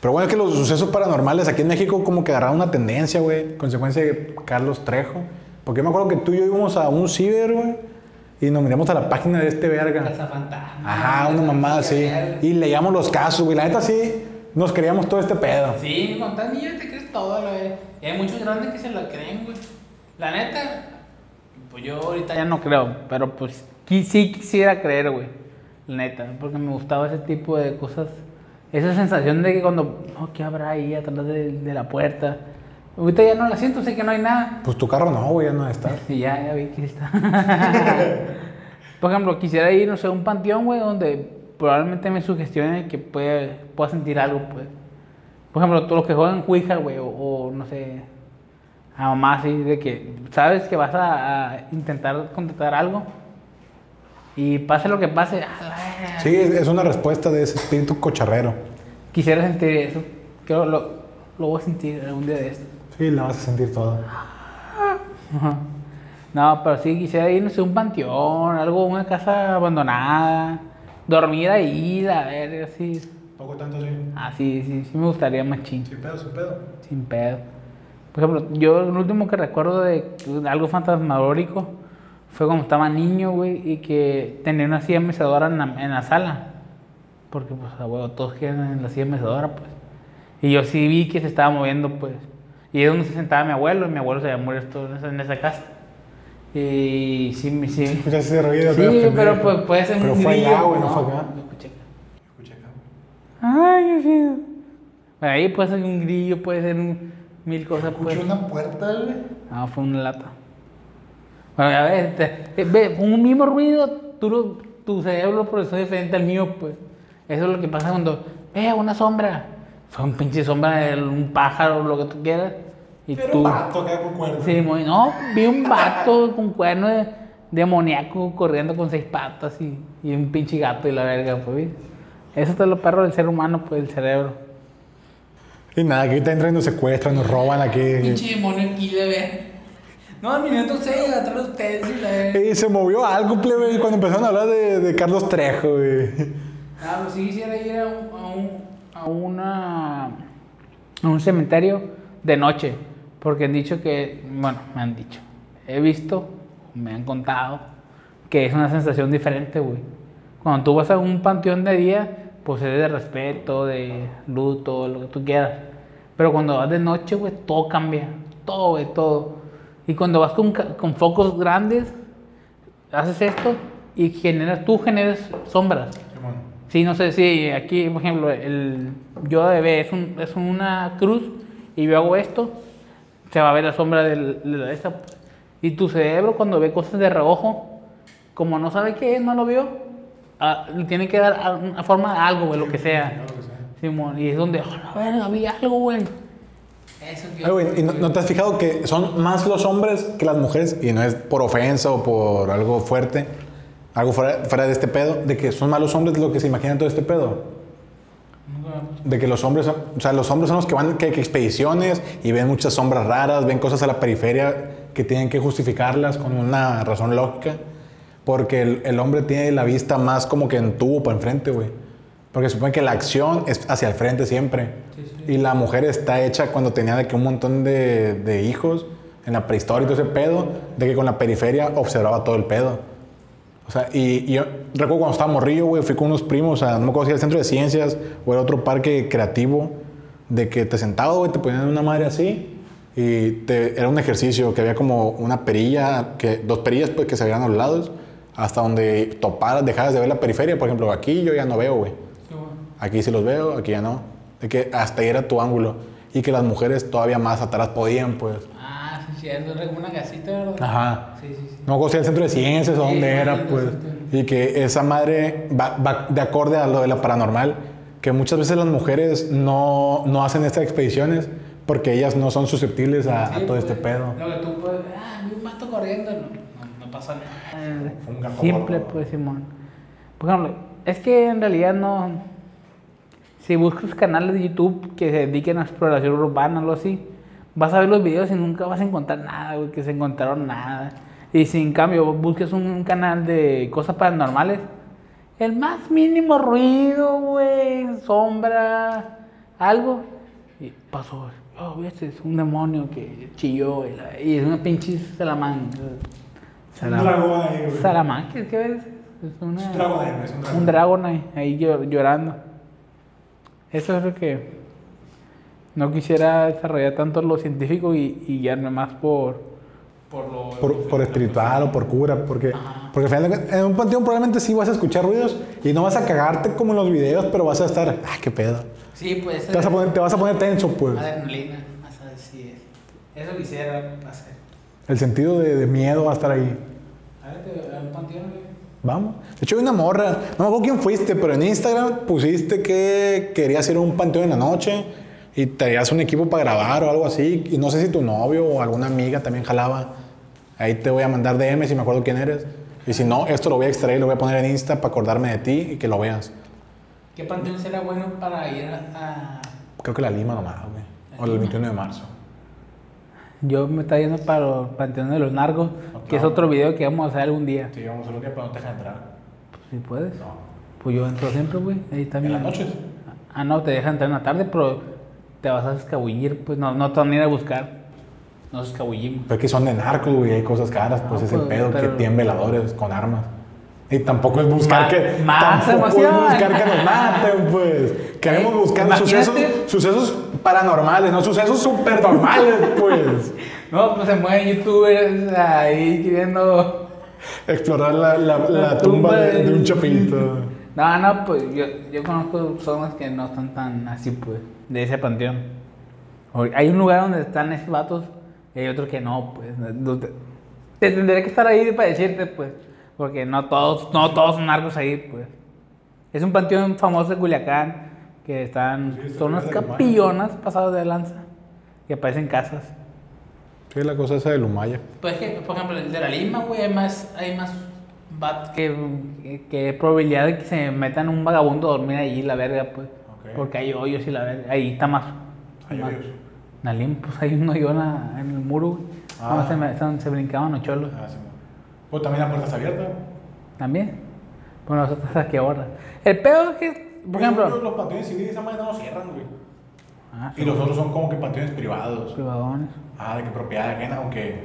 Pero bueno, es que los sucesos paranormales aquí en México como que agarraron una tendencia, güey. Consecuencia de Carlos Trejo. Porque yo me acuerdo que tú y yo íbamos a un ciber, güey. Y nos miramos a la página de este verga. Casa fantasma. Ajá, una mamada así. Y leíamos los casos, güey. La neta sí, nos creíamos todo este pedo. Sí, con tal niño te crees todo, la verdad. Y hay muchos grandes que se la creen, güey. La neta, pues yo ahorita ya no creo, pero pues sí quisiera creer, güey. La neta, porque me gustaba ese tipo de cosas. Esa sensación de que cuando, oh, ¿qué habrá ahí atrás de, de la puerta? Ahorita ya no la siento, sé que no hay nada. Pues tu carro no, güey, ya no estar. Sí, ya, ya vi que está. Por ejemplo, quisiera ir, no sé, a un panteón, güey, donde probablemente me sugestione que puede, pueda sentir algo, pues. Por ejemplo, todos los que juegan Ouija, güey, o, o, no sé, a mamá así, de que sabes que vas a, a intentar contactar algo y pase lo que pase. Sí, es una respuesta de ese espíritu cocharrero. quisiera sentir eso. Creo lo, lo voy a sentir algún día de estos. Sí, la vas a sentir. Ajá. No, pero sí quisiera ir, no sé, a un panteón, algo, una casa abandonada, dormir ahí, la verga, así. Poco tanto sí. Ah, sí, sí, sí me gustaría más ching, Sin pedo, sin pedo. sin pedo. Por ejemplo, yo lo último que recuerdo de algo fantasmagórico fue cuando estaba niño, güey, y que tenía una silla mecedora en la, en la sala. Porque, pues, a huevo, todos quedan en la silla mecedora, pues. Y yo sí vi que se estaba moviendo, pues. Y es donde se sentaba mi abuelo, y mi abuelo se había muerto en esa, en esa casa. Y sí, sí. Escuchaste ese ruido. Sí, pendejo. pero pues, puede ser Pero un fue grillo. allá, güey, no fue acá. lo escuché acá. Escucha acá. Ay, qué feo. Ahí puede ser un grillo, puede ser un- mil cosas. Pues. Escuché una puerta, güey. No, fue una lata. Bueno, a ver, te- eh, ve, un mismo ruido, tú tu cerebro lo procesó diferente al mío, pues. Eso es lo que pasa cuando, ve, una sombra. Fue un pinche sombra un pájaro, lo que tú quieras. Y Pero tú. un vato acá con cuerda. Sí, muy, no, vi un vato con cuerno de demoníaco corriendo con seis patas y, y un pinche gato y la verga, pues. Eso es lo perro del ser humano, pues, el cerebro. Y nada, aquí te entran y nos secuestran, nos roban aquí. Pinche demonio aquí, de ver. No, al minuto 6, atrás de ustedes y la verga. Y se movió algo, plebe, cuando empezaron a hablar de, de Carlos Trejo, güey. Ah, pues sí quisiera ir a un, a un, a una, a un cementerio de noche, porque han dicho que, bueno, me han dicho, he visto, me han contado, que es una sensación diferente, güey. Cuando tú vas a un panteón de día, pues es de respeto, de luto, lo que tú quieras. Pero cuando vas de noche, güey, todo cambia, todo, güey, todo. Y cuando vas con, con focos grandes, haces esto y generas, tú generas sombras. Sí, no sé si aquí, por ejemplo, el yo de bebé es, un, es una cruz y yo hago esto, se va a ver la sombra de la esta. Y tu cerebro cuando ve cosas de reojo, como no sabe qué es, no lo vio, ah, le tiene que dar a- una forma de algo, güey, lo que sea. Simón, y es donde, oh, la verga, había algo, güey. Eso Ay, güey, ¿y no, no te has fijado que son más los hombres que las mujeres? Y no es por ofensa o por algo fuerte, algo fuera, fuera de este pedo, de que son más los hombres lo que se imaginan todo este pedo. De que los hombres, son- o sea, los hombres son los que van que, que expediciones y ven muchas sombras raras, ven cosas a la periferia que tienen que justificarlas con una razón lógica. Porque el, el hombre tiene la vista más como que en tubo para enfrente, güey. Porque se supone que la acción es hacia el frente siempre. Y la mujer está hecha cuando tenía de que un montón de, de hijos en la prehistoria y todo ese pedo, de que con la periferia observaba todo el pedo. O sea, y, y yo recuerdo cuando estaba morrillo, güey, fui con unos primos, a, no me acuerdo si era el centro de ciencias o era otro parque creativo, de que te sentabas, güey, te ponían una madre así y te, era un ejercicio que había como una perilla, que, dos perillas pues, que se veían a los lados hasta donde toparas, dejaras de ver la periferia. Por ejemplo, aquí yo ya no veo, güey. Aquí sí los veo, aquí ya no. De que hasta ahí era tu ángulo. Y que las mujeres todavía más atrás podían, pues. Sí, es una casita, ¿verdad? Ajá. Sí, sí, sí. No conocía el centro de ciencias o Sí, dónde sí, era, pues. Y que esa madre va, va de acorde a lo de la paranormal. Que muchas veces las mujeres no, no hacen estas expediciones porque ellas no son susceptibles a, a Sí, todo este pues, pedo. Lo que tú puedes, ah, un mato corriendo, no, no, no pasa nada. Fue un gato Simple, gordo. pues, Simón. Por ejemplo, es que en realidad no. Si buscas canales de YouTube que se dediquen a exploración urbana o algo así, vas a ver los videos y nunca vas a encontrar nada, güey, que se encontraron nada. Y si en cambio busques un canal de cosas paranormales, el más mínimo ruido, güey, sombra, algo, y pasó, oh, viste, es un demonio que chilló y, es una pinche salamanca. güey. Salamanca, ¿qué ves? Es una, Es un dragón, es un dragón. un dragón ahí, ahí llo- llorando. Eso es lo que no quisiera desarrollar tanto lo científico y, y guiarme más por, por lo... Por, por espiritual o por cura, porque, porque al final en un panteón probablemente sí vas a escuchar ruidos y no vas a cagarte como en los videos, pero vas a estar, ah, qué pedo. Sí, pues... Te vas a poner, te vas a poner tenso, pues. Adrenalina, así es. Eso quisiera hacer. El sentido de, de miedo va a estar ahí. A ver, te- a un panteón, güey. Vamos. De hecho, hay una morra, no me acuerdo quién fuiste, pero en Instagram pusiste que querías ir a un panteón en la noche y traías un equipo para grabar o algo así. Y no sé si tu novio o alguna amiga también jalaba. Ahí te voy a mandar DM si me acuerdo quién eres. Y si no, esto lo voy a extraer y lo voy a poner en Insta para acordarme de ti y que lo veas. ¿Qué panteón será bueno para ir a...? Creo que la Lima nomás, güey. O el 21 de marzo. Yo me está yendo para los panteones de los narcos, que es otro video que vamos a hacer algún día. Sí, vamos a lo que pero no te dejan entrar. Pues si puedes. Pues yo entro siempre, güey. Ahí también. ¿En las noches? Ah, no, te dejan entrar en la tarde, pero te vas a escabullir, pues no, no te van a ir a buscar. Nos escabullimos. Pero es que son de narcos, güey, hay cosas caras, pues es el pues, pedo que tienen veladores con armas. Y tampoco es buscar que. más tampoco es buscar que nos maten, pues. Queremos buscar imagínate. sucesos, sucesos paranormales, no sucesos super normales, pues. No, pues se mueven youtubers ahí queriendo. Explorar la, la, la tumba de, de un chapito. No, no, pues yo, yo conozco personas que no están tan así, pues, de ese panteón. Hay un lugar donde están esos vatos y hay otro que no, pues. no Te, te tendré que estar ahí para decirte, pues, porque no todos, no todos son narcos ahí, pues. Es un panteón famoso de Culiacán que están, Sí, son unas capillonas pasadas de lanza que aparecen casas. ¿Qué es la cosa esa de Lumaya? Pues que, por ejemplo, el de la Lima, güey, hay más, hay más que, que, probabilidad de que se metan un vagabundo a dormir allí, la verga, pues. Ok. Porque hay hoyos y la verga. Ahí está más. Hay más- hoyos. Lima, pues hay un hoyo en, el muro, güey. Ah. Donde se, se brincaban los cholos. Ah, sí. Pues también la puerta está abierta. También. Pues nosotros a qué hora. El peor es que, por ejemplo. Los panteones civiles esa manera no cierran, güey. Ah, Y los otros son como que panteones privados. privadones. Ah, de que propiedad ajena, aunque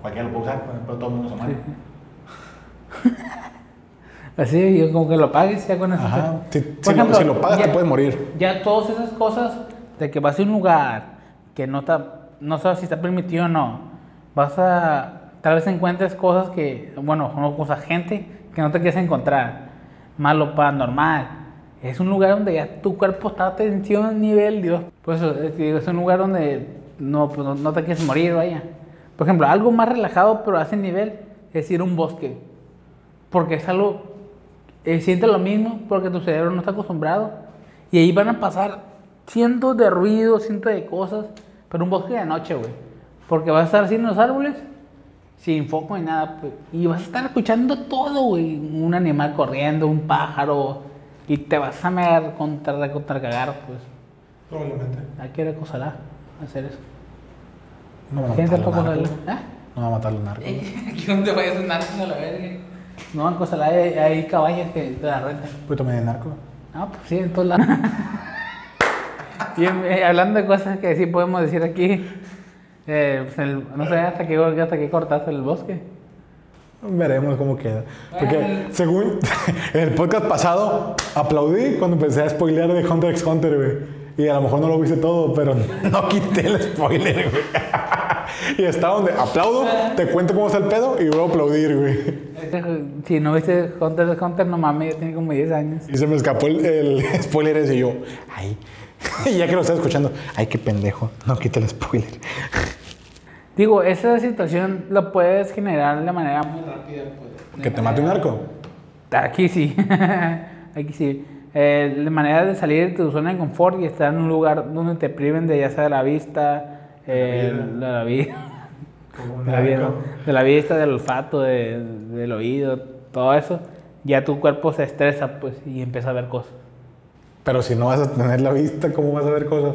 cualquiera lo puede usar, pues, pero todo el mundo se manda. Así, yo como que lo pagues ya con eso. Ajá. Si, si lo- ejemplo, si lo pagas, ya- te puedes morir. Ya todas esas cosas de que vas a un lugar que no está, no sabes si está permitido o no, vas a, tal vez encuentres cosas que, bueno, no cosas, gente que no te quieres encontrar, malo paranormal. Es un lugar donde ya tu cuerpo está a tensión nivel, Dios. Pues es, un lugar donde no, pues, no te quieres morir, vaya. Por ejemplo, algo más relajado, pero a ese nivel, es ir a un bosque. Porque es algo eh, siente lo mismo porque tu cerebro no está acostumbrado. Y ahí van a pasar cientos de ruidos, cientos de cosas. Pero un bosque de noche, güey. Porque vas a estar así en los árboles, sin foco ni nada. pues, y vas a estar escuchando todo, güey. Un animal corriendo, un pájaro. Y te vas a mear contra, contra cagar, pues. Probablemente. Que recosará hacer eso. No va a matar. ¿Eh? No va a matar los narcos. Aquí donde vayas a narcos a la verga. No, en Cosalá hay, hay caballas que te las rentan. Pues también de narco. Ah, pues sí, en todos lados. y eh, hablando de cosas que sí podemos decir aquí, eh, pues el- no sé hasta qué, hasta qué cortaste el bosque. Veremos cómo queda. Porque según en el podcast pasado, aplaudí cuando empecé a spoilear de Hunter x Hunter, güey. Y a lo mejor no lo viste todo, pero no quité el spoiler, güey. y está donde aplaudo, te cuento cómo está el pedo y vuelvo a aplaudir, güey. Si no viste Hunter x Hunter, no mames, ya tiene como 10 años. Y se me escapó el, el spoiler ese y yo, ay. Y ya que lo estás escuchando, ay, qué pendejo, no quita el spoiler. Digo, esa situación la puedes generar de manera muy rápida. Pues, ¿Que te mate un arco? Aquí sí, aquí sí. Eh, de manera de salir de tu zona de confort y estar en un lugar donde te priven de ya sea de la vista, eh, de la vida, de la, vida, de la vista, del olfato, de- del oído, todo eso, ya tu cuerpo se estresa pues y empieza a ver cosas. Pero si no vas a tener la vista, ¿cómo vas a ver cosas?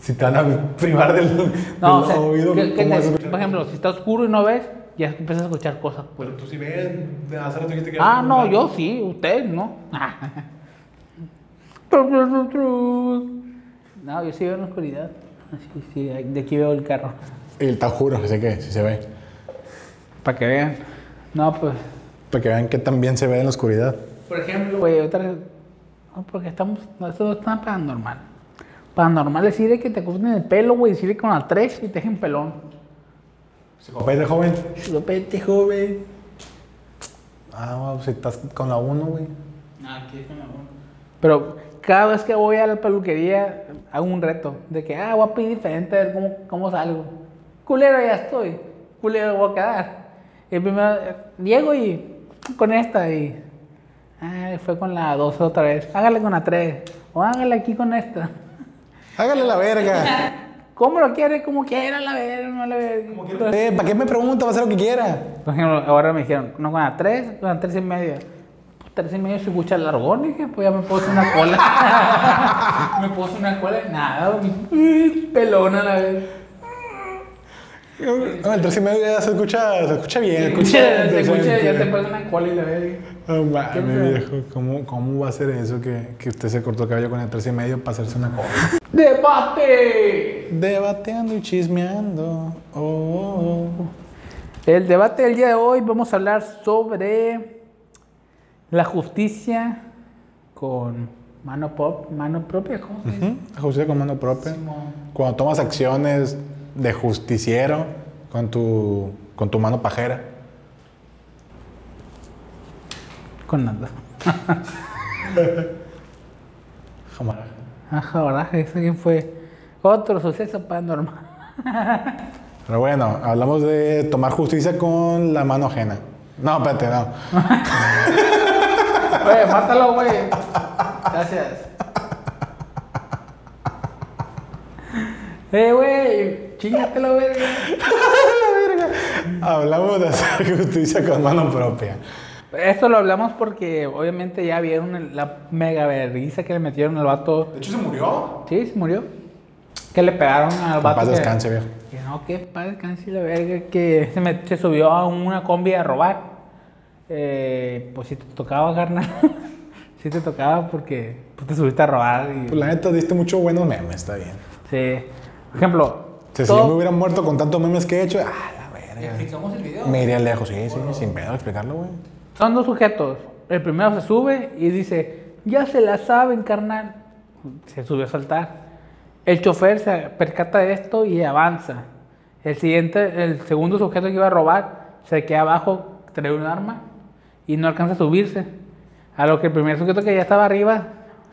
Si te van a privar del, No, o del sea, oído, que- que ¿cómo vas a te- escuchar? por ejemplo, si está oscuro y no ves, ya empiezas a escuchar cosas. Pues. tú sí ves, de hace rato que te Ah, no, yo sí, usted no. No, yo sí veo en la oscuridad. Sí, sí, de aquí veo el carro. Y te juro, sé que sí se ve. Para que vean. No, pues. Para que vean que también se ve en la oscuridad. Por ejemplo, güey, otra vez. No, porque estamos. No, esto no es tan paranormal. Paranormal es decir que te corten el pelo, güey, decirle con la 3 y te dejen pelón. Vete, joven. Lo pete, joven. Ah, bueno, si estás con la 1, güey. aquí es con la Pero cada vez que voy a la peluquería, hago un reto de que, ah, voy a pedir diferente a ver cómo, cómo salgo. Culero, ya estoy. Culero, voy a quedar. Y primero llego y con esta y. Ah, fue con la 2 otra vez. Hágale con la 3. O hágale aquí con esta. Hágale la verga. ¿Cómo lo quiere? Como quiera, la verga, no la verga. Eh, ¿Para qué me pregunta? Va a hacer lo que quiera. Por ejemplo, ahora me dijeron, no, con la 3, con la 3 y media. 3 y media se escucha largón, dije, pues ya me puse una cola. me puse una cola y nada, pelona la vez. No, el 3 y medio ya se escucha, se escucha bien. Se escucha, se escucha, ya te pones una cola y la ¿Qué fue? viejo. ¿Cómo, ¿Cómo va a ser eso que, que usted se cortó el cabello con el 3 y medio para hacerse una cola? ¡Debate! Debateando y chismeando. Oh, oh, oh. El debate del día de hoy vamos a hablar sobre la justicia con mano, pop, mano propia. ¿Cómo se dice? Justicia con mano propia. Cuando tomas acciones de justiciero con tu, con tu mano pajera. Con nada. Jamás. Ajá, ¿verdad? Ese quién fue otro suceso paranormal. Pero bueno, hablamos de tomar justicia con la mano ajena. No, espérate, no. Oye, mátalo, güey. Gracias. Eh, güey, chingatelo, verga. Hablamos de hacer justicia con mano propia. Esto lo hablamos porque obviamente ya vieron el- la mega vergüenza que le metieron al vato. De hecho, se murió. Sí, se murió. Que le pegaron al vato. Paz descanse, viejo. Que no, que paz descanse la verga. Que se subió a una combi a robar. Eh, pues si te tocaba, carnal. si te tocaba porque pues, te subiste a robar. Y, Pues la neta, diste mucho buenos memes, está bien. sí. Por ejemplo, Si todo- yo me hubiera muerto con tantos memes que he hecho, ah, la verga. ¿Explicamos el video? Me iría lejos, sí, sí, sin pedo explicarlo, güey. Son dos sujetos. El primero se sube y dice, ya se la saben, carnal. Se subió a saltar. El chofer se percata de esto y avanza. El siguiente, el segundo sujeto que iba a robar, se queda abajo, trae un arma y no alcanza a subirse. A lo que el primer sujeto que ya estaba arriba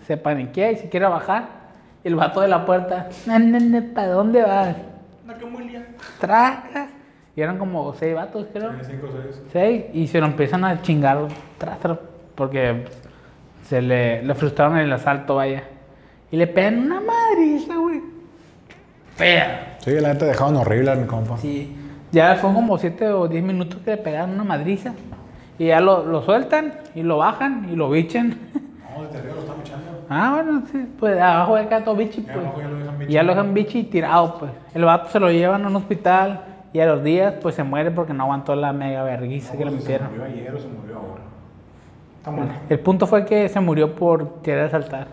se paniquea y se quiere bajar. El vato de la puerta, ¿para dónde vas? Tracas. Y eran como seis vatos, creo. Sí, y se lo empiezan a chingar tras, tras, porque se le, le frustraron el asalto, vaya. Y le pegan una madriza, güey. Fea. Sí, la neta dejaron horrible a mi compa. Sí. Ya fue como 7 o 10 minutos que le pegaron una madriza. Y ya lo, lo sueltan y lo bajan y lo bichan. No, desde arriba lo están echando. Ah, bueno, sí, pues abajo de cada todo bichi, pues. abajo ya lo dejan bichi. Y ya lo dejan bichi tirado, pues. El vato se lo llevan a un hospital y a los días, pues se muere porque no aguantó la mega vergüenza que le metieron. murió ayer o se murió ahora. Está bueno. El punto fue que se murió por querer saltar.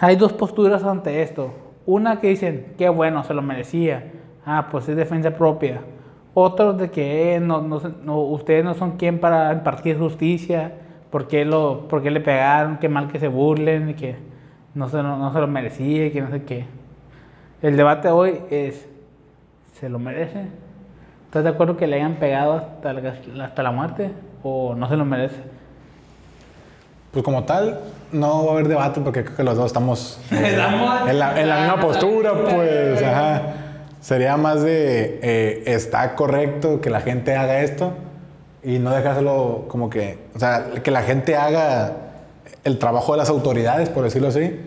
Hay dos posturas ante esto. Una que dicen, qué bueno, se lo merecía. Ah, pues es defensa propia. Otros de que eh, no, no, no- ustedes no son quien para impartir justicia. ¿Por qué, lo, por qué le pegaron? Qué mal que se burlen. Y que no se, no, no se lo merecía que no sé qué. El debate hoy es, se lo merece. ¿Estás de acuerdo que le hayan pegado hasta la, hasta la muerte? ¿O no se lo merece? Pues como tal, no va a haber debate porque creo que los dos estamos en, la, en la misma postura, pues, ajá. Sería más de, eh, está correcto que la gente haga esto y no dejárselo como que, o sea, que la gente haga el trabajo de las autoridades, por decirlo así,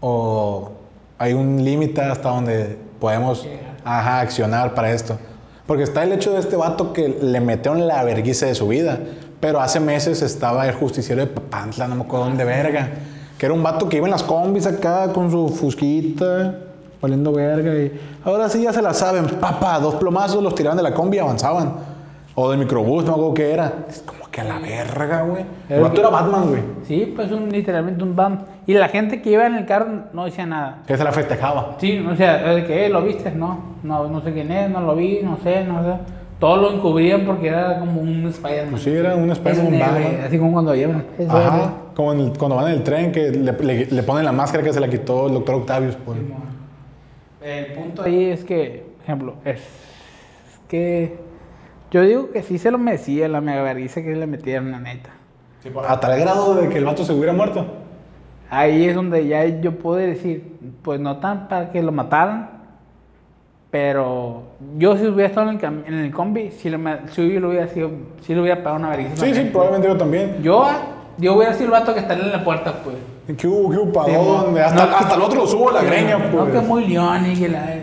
o hay un límite hasta donde podemos ajá, accionar para esto. Porque está el hecho de este vato que le metieron la vergüenza de su vida, pero hace meses estaba el justiciero de Papantla, no me acuerdo dónde verga, que era un vato que iba en las combis acá con su fusquita valiendo verga. Y ahora sí ya se la saben, papá, dos plomazos los tiraban de la combi y avanzaban. O del microbús, no me acuerdo qué era. Es como que a la verga, güey. El vato era Batman, güey. Sí, pues un, literalmente un Batman. Y la gente que iba en el carro no decía nada. Que se la festejaba. Sí, o sea, el que lo viste, no, no, no sé quién es, no lo vi, no sé, no sé. Todos lo encubrían porque era como un Spider-Man. Pues sí, era un Spider-Man. Así como cuando llevan. Ajá, como cuando van en el tren que le, le, ponen la máscara que se la quitó el doctor Octavius, pues. Sí, el punto ahí es que, por ejemplo, es, que yo digo que sí se lo merecía la mega vergüenza que le metieron, la neta. Pues, a tal grado de que el vato se hubiera muerto. Ahí es donde ya yo puedo decir, pues no tan para que lo mataran, pero yo si hubiera estado en el, en el combi, si, lo, si yo lo hubiera sido, si lo hubiera pagado una vergüenza. Sí, sí, probablemente yo también. Yo, yo hubiera sido el vato que está en la puerta, pues. ¿Qué hubo? ¿Qué hubo? ¿Para dónde? Hasta, hasta el otro lo subo la greña, pues. No, que muy león y que la...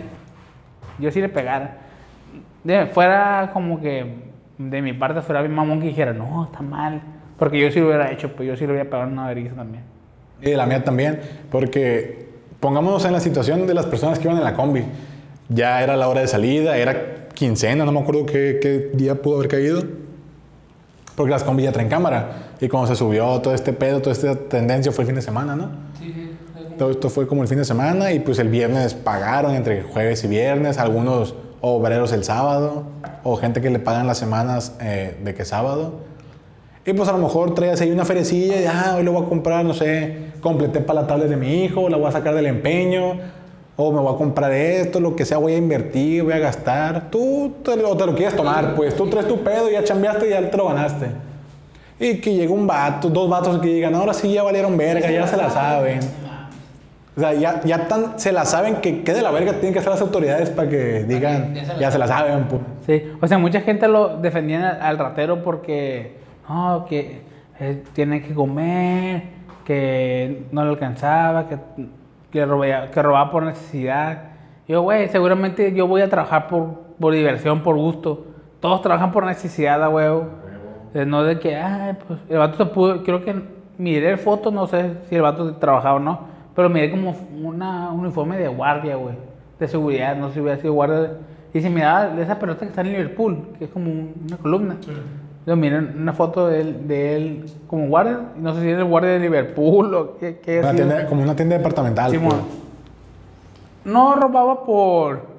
Yo sí le pegara. De, fuera como que de mi parte fuera bien mamón que dijera, no, está mal. Porque yo sí lo hubiera hecho, pues yo sí lo hubiera pegado una vergüenza también. Y la mía también, porque pongámonos en la situación de las personas que iban en la combi. Ya era la hora de salida, era quincena, no me acuerdo qué, qué día pudo haber caído. Porque las combi ya traen cámara. Y cuando se subió todo este pedo, toda esta tendencia fue el fin de semana, ¿no? Sí. Todo esto fue como el fin de semana y pues el viernes pagaron entre jueves y viernes, algunos obreros el sábado o gente que le pagan las semanas eh, de que sábado. Y pues a lo mejor traes ahí una ferecilla y ah, hoy lo voy a comprar, no sé, completé para la tablet de mi hijo, la voy a sacar del empeño, o me voy a comprar esto, lo que sea, voy a invertir, voy a gastar. Tú te, o te lo quieres tomar, pues tú traes tu pedo, ya chambeaste y ya te lo ganaste. Y que llega un vato, dos vatos que digan, ahora sí ya valieron verga, ya se la saben. O sea, ya, ya tan, se la saben que qué de la verga tienen que hacer las autoridades para que digan, ya se la, saben. Pues. Sí, o sea, mucha gente lo defendía al ratero porque, no, que eh, tiene que comer, que no le alcanzaba, que, que, robaba, que robaba por necesidad. Yo, güey, seguramente yo voy a trabajar por, por diversión, por gusto. Todos trabajan por necesidad, a huevo. No de que, ay, pues el vato se pudo, creo que miré fotos, no sé si el vato trabajaba o no, pero miré como una, un uniforme de guardia, güey, de seguridad, no sé si hubiera sido guardia. Y se miraba de esa pelota que está en Liverpool, que es como una columna. Yo miré una foto de él, de él como guardia, no sé si es el guardia de Liverpool o qué, qué Como una tienda departamental. Sí, pues. No robaba por.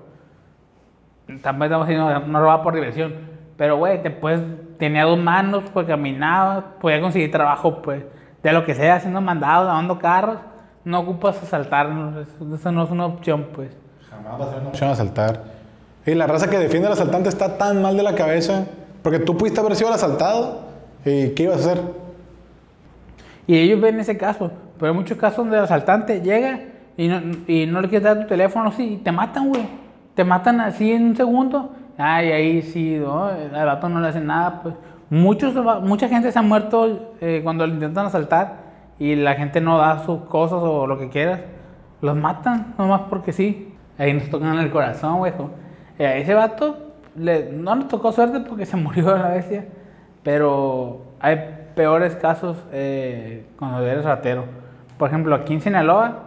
También estamos diciendo, no robaba por diversión. Pero, güey, te puedes tenía dos manos, pues caminaba, podía conseguir trabajo, pues, de lo que sea, haciendo mandados, lavando carros, no ocupas asaltar, eso no es una opción, pues. Jamás va a ser una opción asaltar. Y la raza que defiende al asaltante está tan mal de la cabeza, porque tú pudiste haber sido el asaltado, ¿y qué ibas a hacer? Y ellos ven ese caso, pero hay muchos casos donde el asaltante llega y no, y no le quieres dar tu teléfono, sí, y te matan, güey. Te matan así en un segundo Ay, ahí sí, ¿no? al vato no le hacen nada, pues. Muchos, mucha gente se ha muerto eh, cuando le intentan asaltar y la gente no da sus cosas o lo que quieras. Los matan, nomás porque sí. Ahí nos tocan el corazón, güey. Eh, a ese vato le, no nos tocó suerte porque se murió la bestia, pero hay peores casos eh, cuando eres ratero. Por ejemplo, aquí en Sinaloa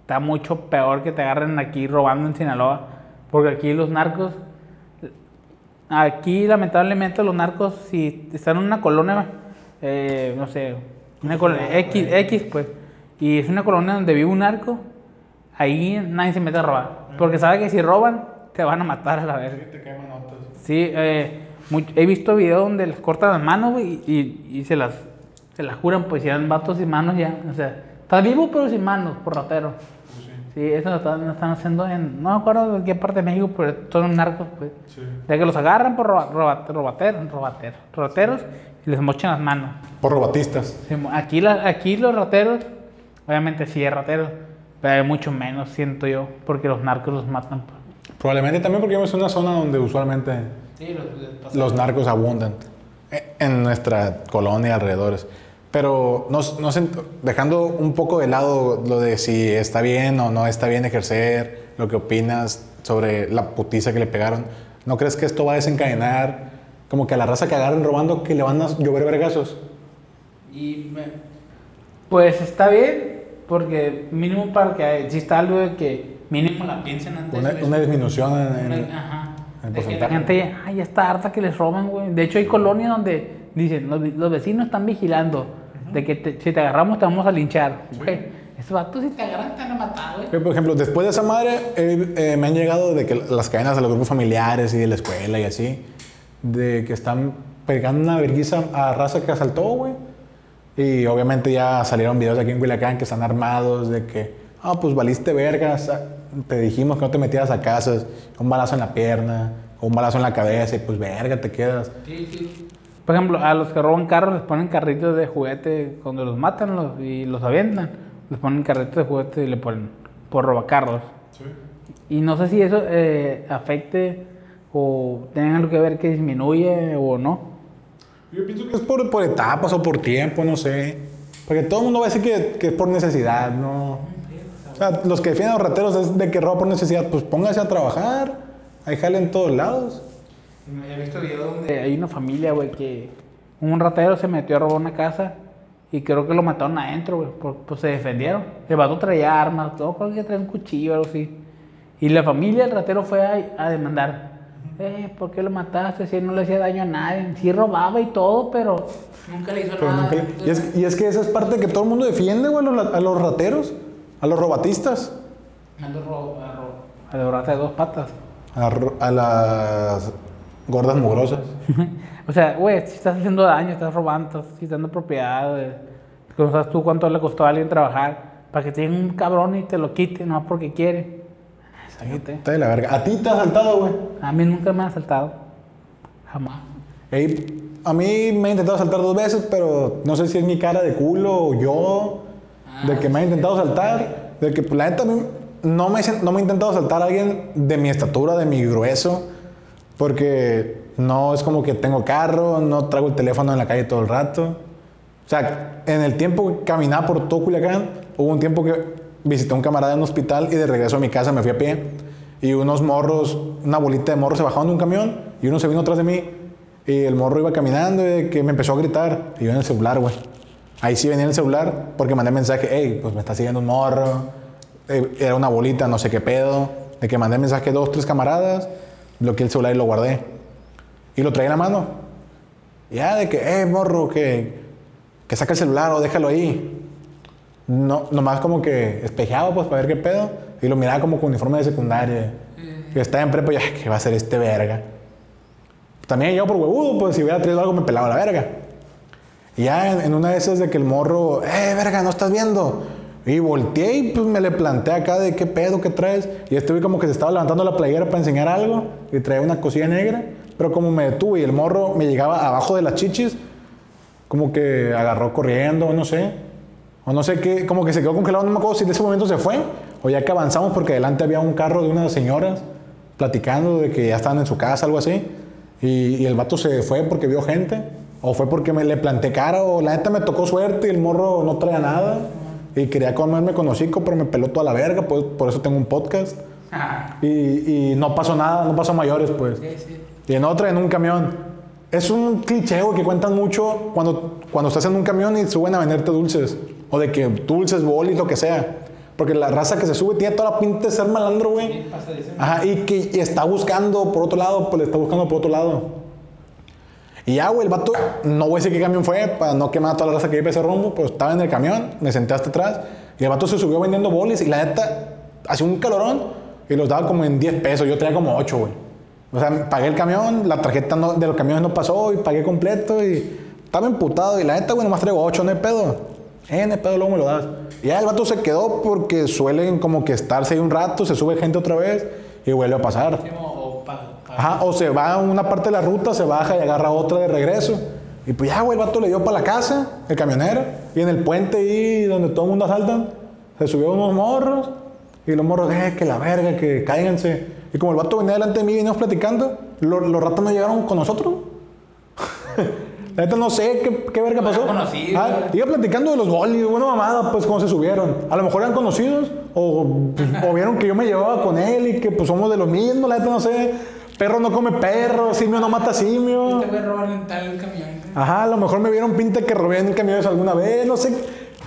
está mucho peor que te agarren aquí robando en Sinaloa, porque aquí los narcos Aquí, lamentablemente, los narcos, si están en una colonia, eh, no sé, una colonia X, X, pues, y es una colonia donde vive un narco, ahí nadie se mete a robar. Porque sabe que si roban, te van a matar a la vez. Sí, eh, he visto videos donde les cortan las manos, y, y, se las se las juran, pues, si dan vatos sin manos ya. O sea, está vivo pero sin manos, por ratero. Sí, eso lo están, lo están haciendo en. No me acuerdo de qué parte de México, pero son narcos, pues. De que los agarran por roba- roba- robateros, robateros, robateros y les mochan las manos. Por robatistas. Sí, Aquí, la- aquí los rateros, obviamente sí hay rateros, pero hay mucho menos, siento yo, porque los narcos los matan. pues. Probablemente también porque es una zona donde usualmente Sí, los, los narcos abundan eh, en nuestra colonia y alrededores. Pero no, no sé, dejando un poco de lado lo de si está bien o no está bien ejercer, lo que opinas sobre la putiza que le pegaron, ¿no crees que esto va a desencadenar como que a la raza que agarren robando que le van a llover vergazos? Y me- pues está bien, porque mínimo para que exista algo de que mínimo la piensen antes. Una, una disminución en... en- Ajá. en De que la porcentaje. gente ay, ya está harta que les roban, güey. De hecho, hay colonias donde dicen, los, los vecinos están vigilando, de que te- si te agarramos te vamos a linchar. Güey, esos vatos si te agarran te van a matar, güey. Que, Por ejemplo, después de esa madre, eh, eh, me han llegado de que las cadenas de los grupos familiares y de la escuela y así, de que están pegando una vergüenza a raza que asaltó, güey. Y obviamente ya salieron videos aquí en Culiacán que están armados, de que, ah, pues valiste vergas, te dijimos que no te metieras a casas, un balazo en la pierna, o un balazo en la cabeza, y pues verga, te quedas. Por ejemplo, a los que roban carros les ponen carritos de juguete cuando los matan los- y los avientan. Les ponen carritos de juguete y le ponen por robacarros. Y no sé si eso eh, afecte o tenga algo que ver que disminuye o no. Yo pienso que es por, por etapas o por tiempo, no sé. Porque todo el mundo va a decir que, que es por necesidad, ¿no? O sea, los que defienden a los rateros es de que roba por necesidad, pues póngase a trabajar, ahí jale en todos lados. He visto videos donde hay una familia, güey, que un ratero se metió a robar una casa y creo que lo mataron adentro, güey, pues se defendieron. El vato traía armas, todo, creo que traía un cuchillo o algo así. Y la familia del ratero fue a, a demandar. Eh, ¿por qué lo mataste? Si él no le hacía daño a nadie. Sí robaba y todo, pero nunca le hizo Pero nada. nunca- y, es, y es que esa es parte que todo el mundo defiende, güey, a los, a los rateros, a los robatistas, A los ro- a ro- a los ratas de dos patas. a, ro- a las gordas mugrosas. o sea, güey, si estás haciendo daño, estás robando, estás quitando propiedades. ¿Cómo sabes tú cuánto le costó a alguien trabajar para que tenga un cabrón y te lo quite, no porque quiere? Está de la verga. A ti te has saltado, güey. A mí nunca me ha asaltado. Jamás. Ey, a mí me ha intentado saltar dos veces, pero no sé si es mi cara de culo o yo, de que me ha intentado saltar, de que la neta a no me, no me ha intentado saltar alguien de mi estatura, de mi grueso, porque no es como que tengo carro, no traigo el teléfono en la calle todo el rato. O sea, en el tiempo que caminaba por todo Culiacán, hubo un tiempo que visité a un camarada en un hospital y de regreso a mi casa me fui a pie. Y unos morros, una bolita de morros se bajaron de un camión y uno se vino atrás de mí. Y el morro iba caminando y de que me empezó a gritar. Y yo en el celular, güey. Ahí sí venía en el celular porque mandé mensaje, hey, pues me está siguiendo un morro. Eh, era una bolita, no sé qué pedo. De que mandé mensaje a dos, tres camaradas. Bloqueé el celular y lo guardé. Y lo traía en la mano. Ya de que, eh, morro, que, que saca el celular o déjalo ahí. No, nomás como que espejeado, pues, para ver qué pedo. Y lo miraba como con uniforme de secundaria. Que estaba en prepa y "Ay, ¿qué va a hacer este verga? También yo por huevudo, pues, si hubiera traído algo me pelaba la verga. Y ya en, en una de esas de que el morro, eh, verga, ¿no estás viendo? Y volteé y pues me le planteé acá de qué pedo, qué traes. Y este como que se estaba levantando la playera para enseñar algo y traía una cosilla negra. Pero como me detuve y el morro me llegaba abajo de las chichis, como que agarró corriendo, no sé. O no sé qué, como que se quedó congelado, no me acuerdo si en ese momento se fue. O ya que avanzamos porque delante había un carro de unas señoras platicando de que ya estaban en su casa, algo así. Y, y el vato se fue porque vio gente. O fue porque me le planté cara. O la neta me tocó suerte y el morro no traía nada. Y quería comerme con hocico, pero me peló toda la verga. Pues, por eso tengo un podcast. Y, y no pasó nada, no pasó mayores, pues. Y en otra, en un camión. Es un cliché, que cuentan mucho cuando, cuando estás en un camión y suben a venderte dulces. O de que dulces, bolis, lo que sea. Porque la raza que se sube tiene toda la pinta de ser malandro, güey. Ajá, y que y está buscando por otro lado, pues le está buscando por otro lado. Y ya, güey, el vato, no voy a decir qué camión fue para no quemar a toda la raza que iba ese rumbo, pero estaba en el camión, me senté hasta atrás y el vato se subió vendiendo bolis y la neta, hacía un calorón y los daba como en 10 pesos, yo traía como 8, güey. O sea, pagué el camión, la tarjeta no- de los camiones no pasó y pagué completo y estaba emputado y la neta, güey, nomás traigo 8, no hay pedo. Eh, no pedo, luego me lo das. Y ya el vato se quedó porque suelen como que estarse ahí un rato, se sube gente otra vez y vuelve a pasar. Ajá, o se va a una parte de la ruta, se baja y agarra otra de regreso. Y pues ya, güey, el vato le dio para la casa, el camionero. Y en el puente ahí donde todo el mundo asaltan, se subió unos morros. Y los morros, eh, que la verga, que cáiganse. Y como el vato venía delante de mí y veníamos platicando, lo- los ratos no llegaron con nosotros. La neta no sé qué, qué verga pasó. Ah, iba platicando de los bolis, una mamada, pues cómo se subieron. A lo mejor eran conocidos o, pues, o vieron que yo me llevaba con él y que pues somos de los mismos, la neta no sé. Perro no come perro, simio no mata simio. Te voy a robar en tal camión. Ajá, a lo mejor me vieron pinta que robé en camiones alguna vez, no sé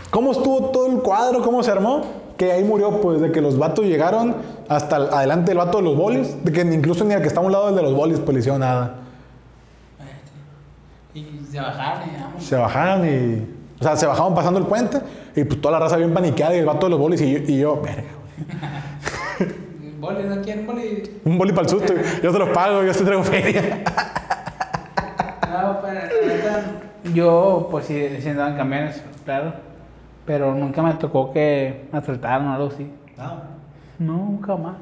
cómo estuvo todo el cuadro, cómo se armó, que ahí murió, pues, de que los vatos llegaron hasta el- adelante del vato de los bolis, de que incluso ni al que está a un lado del de los bolis, pues le hicieron nada. Y se bajaron y vamos. Se bajaron y. O sea, se bajaron pasando el puente y pues toda la raza bien paniqueada y el vato de los bolis y yo, y yo verga, Bolis, ¿no quieren bolis? un boli para el susto, yo se los pago, yo te traigo feria. No, pero neta, yo pues sí, sí andaba en camiones, claro. Pero nunca me tocó que me asaltaran o algo así. No, nunca más.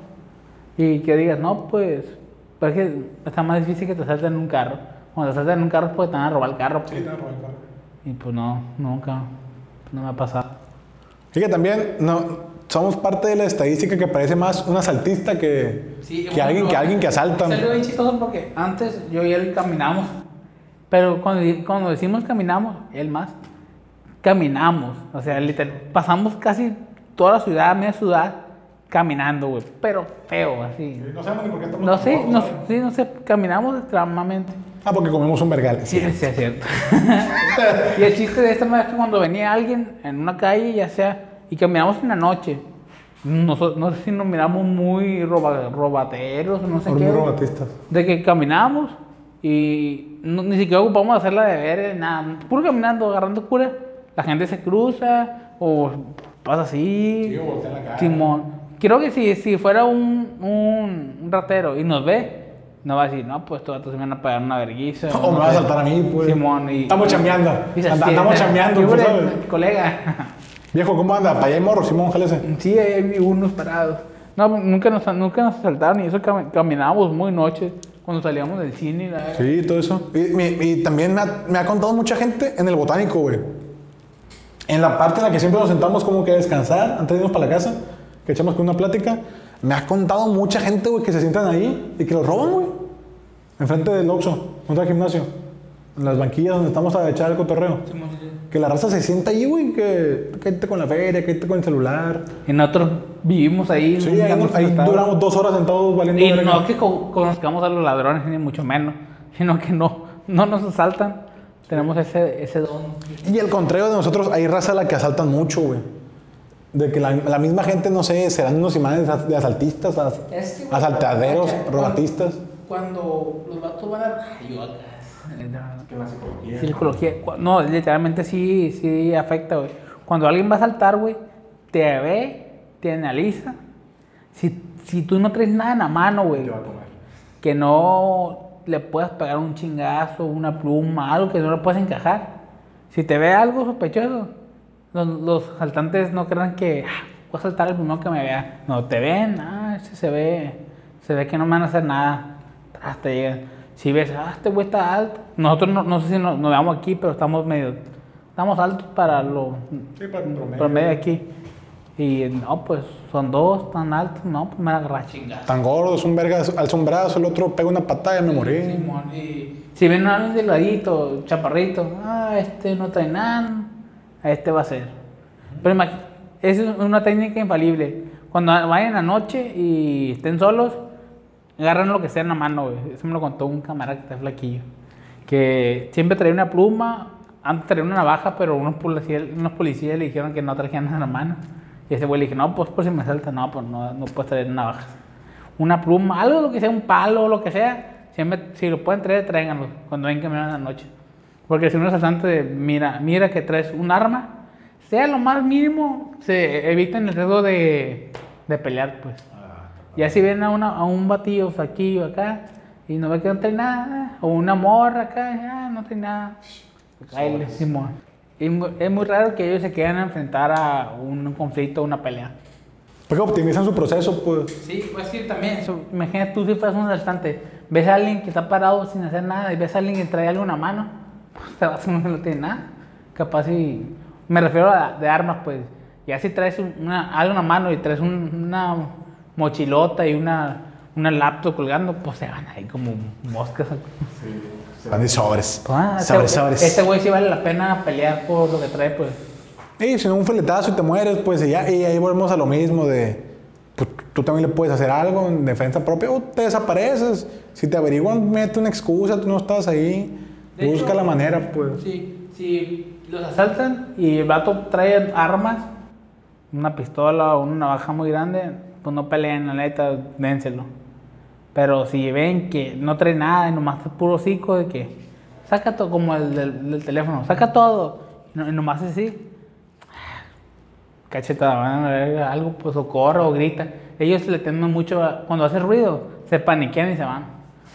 Y que digas, no, pues, pues es que está más difícil que te asalten en un carro. Cuando te asaltan en un carro, pues te van a robar el carro. pues. Y pues no, nunca, no me ha pasado. Fíjate también, no, somos parte de la estadística que parece más un asaltista que, que, alguien, que alguien que asalta. Es algo bien chistoso porque antes yo y él caminamos. Pero cuando, cuando decimos caminamos, él más, caminamos. O sea, literal, pasamos casi toda la ciudad, media ciudad, caminando, güey. Pero feo, así. No sabemos ni por qué estamos No sé, no, sí, no sé, caminamos extremadamente. Ah, porque comemos un vergal. Sí, sí, es cierto. y el chiste de esta manera es que cuando venía alguien en una calle, ya sea, y caminamos en la noche, noso- no sé si nos miramos muy roba- robateros no sé Por qué. robatistas. De que caminamos y no- ni siquiera ocupamos hacerla de ver, nada. Puro caminando, agarrando cura. La gente se cruza o pasa así. Sí, o la cara. Simón. Creo que si, si fuera un, un, un ratero y nos ve, no va a decir, no, pues estos vatos se me van a pagar una vergüenza. O me va a saltar a mí, pues. Simón. Y, Estamos chambeando. y andamos eh, chambeando, ¿qué pues, ¿sabes? Colega. Viejo, ¿cómo anda? Para allá hay morro, Simón, jálese. Sí, ahí vi unos parados. No, nunca nos, nunca nos asaltaron y eso cam- caminábamos muy noche cuando salíamos del cine. y la- Sí, todo eso. Y, mi- y también me ha, me ha contado mucha gente en el botánico, güey. En la parte en la que siempre nos sentamos como que a descansar antes de irnos para la casa, que echamos con una plática, me ha contado mucha gente, güey, que se sientan ahí y que los roban, güey. Enfrente del Oxxo, contra el gimnasio. En las banquillas donde estamos a echar el cotorreo. Que la raza se sienta ahí, güey, que quédate con la feria, quédate con el celular. Y nosotros vivimos ahí. Sí, ahí, nos ahí duramos dos horas sentados valiendo Y no que co- conozcamos a los ladrones, ni mucho menos, sino que no, no nos asaltan. Tenemos ese, ese don. Y al contrario de nosotros, hay raza a la que asaltan mucho, güey. De que la, la misma gente, no sé, serán unos imanes de asaltistas, as- Es que, güey, asaltaderos, robatistas. Cuando los vatos van a. Ay, yo acá. Psicología. Cu- No, literalmente sí, sí afecta, güey. Cuando alguien va a saltar, güey, te ve, te analiza. Si, si tú no traes nada en la mano, güey, que no le puedas pegar un chingazo, una pluma, algo que no le puedas encajar. Si te ve algo sospechoso, los, los asaltantes no crean que "Ah, voy a saltar el primero que me vea. No, te ven, ah, ese se ve, se ve que no me van a hacer nada. Tras te llegan. Si ves, ah, este güey está alto. Nosotros no, no sé si nos, nos veamos aquí, pero estamos medio, estamos altos para lo Sí, para el promedio. promedio aquí. Y no, pues son dos tan altos, no, pues me van a agarrar chingazo. Tan gordos, un verga alza un brazo, el otro pega una patada y me morí. Simón, y si ven a alguien delgadito, chaparrito, ah, este no trae nada, a este va a ser. Pero imag- esa es una técnica infalible. Cuando vayan a noche y estén solos, agarran lo que sea en la mano. Eso me lo contó un camarada que está flaquillo. Que siempre traía una pluma, antes traía una navaja, pero unos policías, unos policías le dijeron que no trajeran nada en la mano. Y ese güey le dije, no, pues por si me salta, no, pues no, no puedes traer navajas una pluma, algo lo que sea, un palo, lo que sea, siempre, si lo pueden traer, tráiganlo cuando vengan caminando en la noche. Porque si un asaltante mira, mira que traes un arma, sea lo más mínimo, se evitan el riesgo de, de pelear, pues. Ya si ven a, una, a un batillo flaquillo acá y no ve que no trae nada, o una morra acá, ah, no trae nada, cáele, Simón. es mu- es muy raro que ellos se quieran enfrentar a un conflicto, una pelea. Porque optimizan su proceso, pues. Sí, pues sí, también. eso, imagínate tú si fueras un asaltante, ves a alguien que está parado sin hacer nada y ves a alguien que trae algo en la mano, pues te vas a no no tiene nada. Capaz si. Me refiero a de armas, pues. Ya si traes un- una, algo en la mano y traes un- una mochilota y una, una laptop colgando, pues se van ahí como moscas. Se van de sobres. Ah, sobres, este- sobres. Este güey sí vale la pena pelear por lo que trae, pues. Y si no, un filetazo y te mueres, pues y ya, y ahí volvemos a lo mismo de. Pues tú también le puedes hacer algo en defensa propia o te desapareces. Si te averiguan, mete una excusa, tú no estás ahí. De Busca hecho, la manera, pues. Sí, si los asaltan y el vato trae armas, una pistola o una navaja muy grande, pues no peleen, la neta, dénselo. Pero si ven que no trae nada y nomás es puro hocico de que saca todo, como el del, teléfono, saca todo, y, no- y nomás así, cacheta, van a ver algo, pues o corre o grita. Ellos le temen mucho, cuando hace ruido, se paniquean y se van,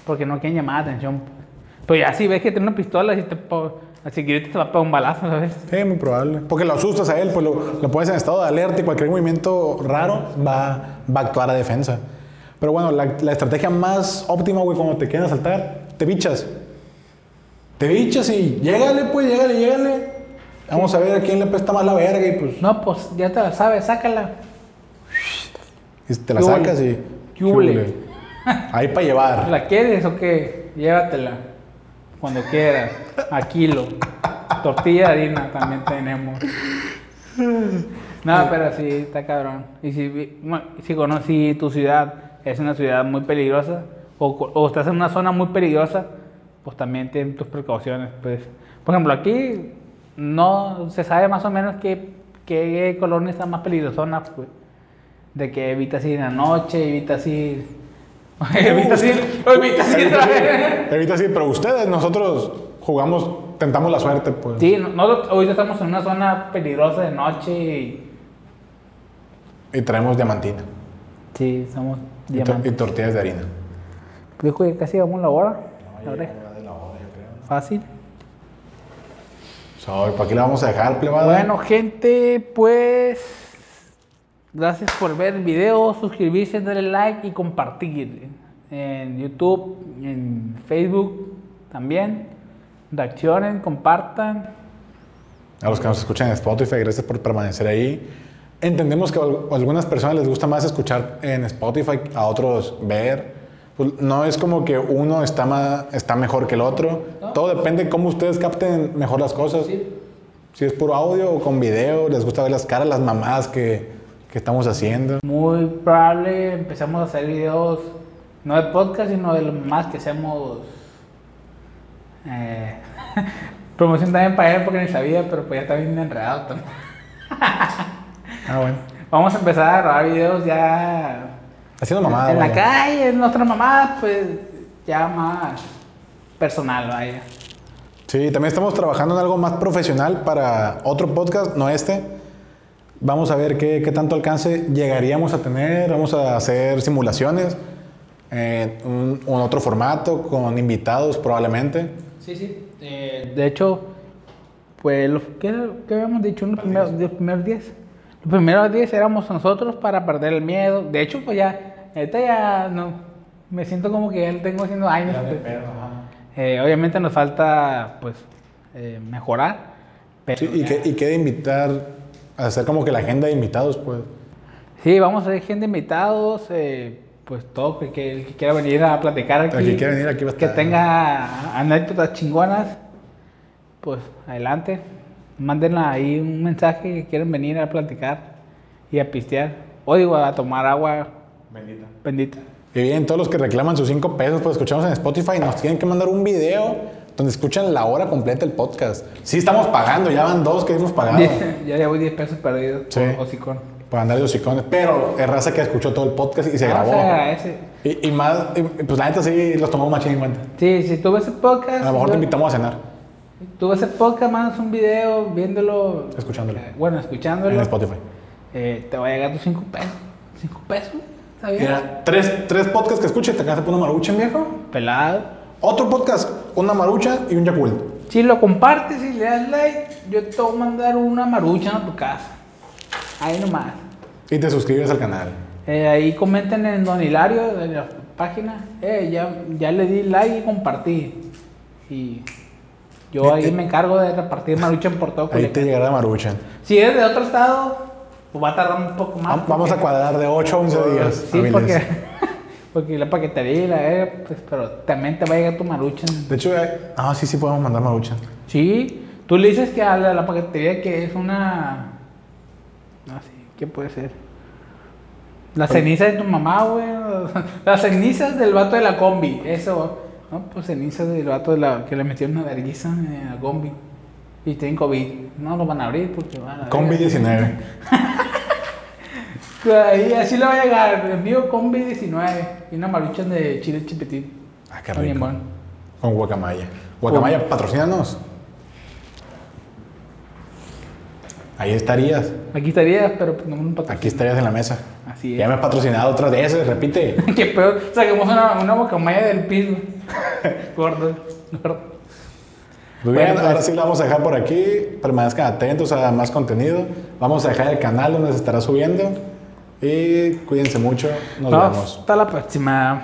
porque no quieren llamar la atención. pues. Pero ya si ves que tiene una pistola, si te así que te va a pegar un balazo, ¿sabes? Sí, muy probable. Porque lo asustas a él, pues lo, lo pones en estado de alerta y cualquier movimiento raro va, va a actuar a defensa. Pero bueno, la, la estrategia más óptima, güey, cuando te quieren asaltar, te bichas. Te bichas y llégale, pues, llégale, llégale. Vamos a ver a quién le pesta más la verga y pues No, pues ya te la sabes, sácala. y te la ¿Qué sacas y... ¿Qué hule? hule. Ahí para llevar. ¿La quieres o qué? Llévatela. Cuando quieras. A kilo. Tortilla de harina también tenemos. No, pero sí, está cabrón. Y si, si conocí tu ciudad, es una ciudad muy peligrosa, o, estás en una zona muy peligrosa, pues también ten tus precauciones. Pues. Por ejemplo, aquí no se sabe más o menos qué, qué colonia está más peligrosona, pues. De que evitas ir en la noche, evitas ir. Evitas ir. Evitas ir. Evita sí, evita sí, pero ustedes, nosotros jugamos, tentamos la suerte, pues. Sí, no- nosotros ahorita estamos en una zona peligrosa de noche y. Y traemos diamantina. Sí, somos Y, tor- y tortillas de harina. Creo que casi vamos la hora. La hora. Fácil. So, ¿Para qué la vamos a dejar, plebada? Bueno, gente, pues. Gracias por ver el video, suscribirse, darle like y compartir. En YouTube, en Facebook también. Reaccionen, compartan. A los que nos escuchan en Spotify, gracias por permanecer ahí. Entendemos que a al- a algunas personas les gusta más escuchar en Spotify, a otros ver. Pues no es como que uno está, ma- está mejor que el otro. Todo depende de cómo ustedes capten mejor las cosas. Si es puro audio o con video, les gusta ver las caras, las mamadas que, que estamos haciendo. Muy probable empezamos a hacer videos, no de podcast, sino de lo más que hacemos. Eh, promoción también para él porque ni sabía, pero pues ya está bien enredado también. Ah, bueno. Vamos a empezar a grabar videos ya Haciendo mamadas. en la calle, en nuestra mamá, pues ya más personal, vaya. Sí, también estamos trabajando en algo más profesional para otro podcast, no este. Vamos a ver qué, qué tanto alcance llegaríamos a tener. Vamos a hacer simulaciones en un, un otro formato, con invitados probablemente. Sí, sí. Eh, de hecho, pues, ¿qué, qué habíamos dicho en los primeros, los primeros 10? Los primeros 10 éramos nosotros para perder el miedo. De hecho, pues ya, ahorita ya no, me siento como que ya tengo haciendo años. Eh, obviamente nos falta, pues, eh, mejorar. Pero Sí, y, que, y queda invitar, a hacer como que la agenda de invitados, pues. Sí, vamos a hacer gente de invitados, eh, pues todo que, que el que quiera venir a platicar aquí. El que quiera venir aquí va a Que estar. tenga anécdotas chingonas, pues adelante. Manden ahí un mensaje que quieren venir a platicar y a pistear. O digo, a tomar agua Bendita. bendita. Y bien, todos los que reclaman sus cinco pesos por escucharnos en Spotify nos tienen que mandar un video donde escuchan la hora completa del podcast. Sí, estamos pagando, ya van dos que hemos pagado. Ya llevo 10 pesos perdidos Sí. por hocicón. Por andar de hocicones. Pero es raza que escuchó todo el podcast y se Ah, grabó. se agradece. Y, y más, y, pues la neta sí los tomamos más en cuenta. Sí, si tú ves el podcast, A lo mejor te invitamos a cenar, tú ves el podcast, mandas un video viéndolo, escuchándolo eh, bueno, escuchándolo. en Spotify. Eh, te va a llegar tus 5 pesos. 5 pesos, ¿está bien? Mira, tres, tres podcasts que escuches, te alcanza por una marucha, viejo. Pelado. Otro podcast, una marucha y un Yakult. Si lo compartes y le das like, yo te voy a mandar una marucha a tu casa. Ahí nomás. Y te suscribes al canal. Eh, ahí comenten en Don Hilario, en la página. Eh, ya, ya le di like y compartí. Y yo ahí me encargo de repartir maruchan por todo Ahí te llegará Maruchan. Si eres de otro estado, pues va a tardar un poco más. Vam- Vamos a cuadrar de 8 a 11 días. Sí, porque, porque la paquetería y la verga, pues, pero también te va a llegar tu maruchan. De hecho, eh, ah, sí, sí podemos mandar Maruchan. Sí, tú le dices que a la, la paquetería que es una. No sé, ¿qué puede ser? La ceniza de tu mamá, güey. Las cenizas del vato de la combi, eso. No, pues cenizas del vato de la que le metieron una verguiza en la combi. Y tienen COVID. No lo van a abrir porque van a. Combi 19. Ahí, así le va a llegar. Envío combi 19 y una maruchan de chile chipetín. Ah, qué rico. limón. Con guacamaya. Guacamaya, patrocínanos. Ahí estarías. Aquí estaría, pero pues no me patrocina. Aquí estarías en la mesa. Así es. Ya me has patrocinado otras veces, repite. Qué peor, saquemos una, una bocamaya del piso. gordo, gordo. Muy bien, Bueno, pues- ahora sí la vamos a dejar por aquí. Permanezcan atentos a más contenido. Vamos a dejar el canal donde se estará subiendo. Y cuídense mucho. Nos No, vemos. Hasta la próxima.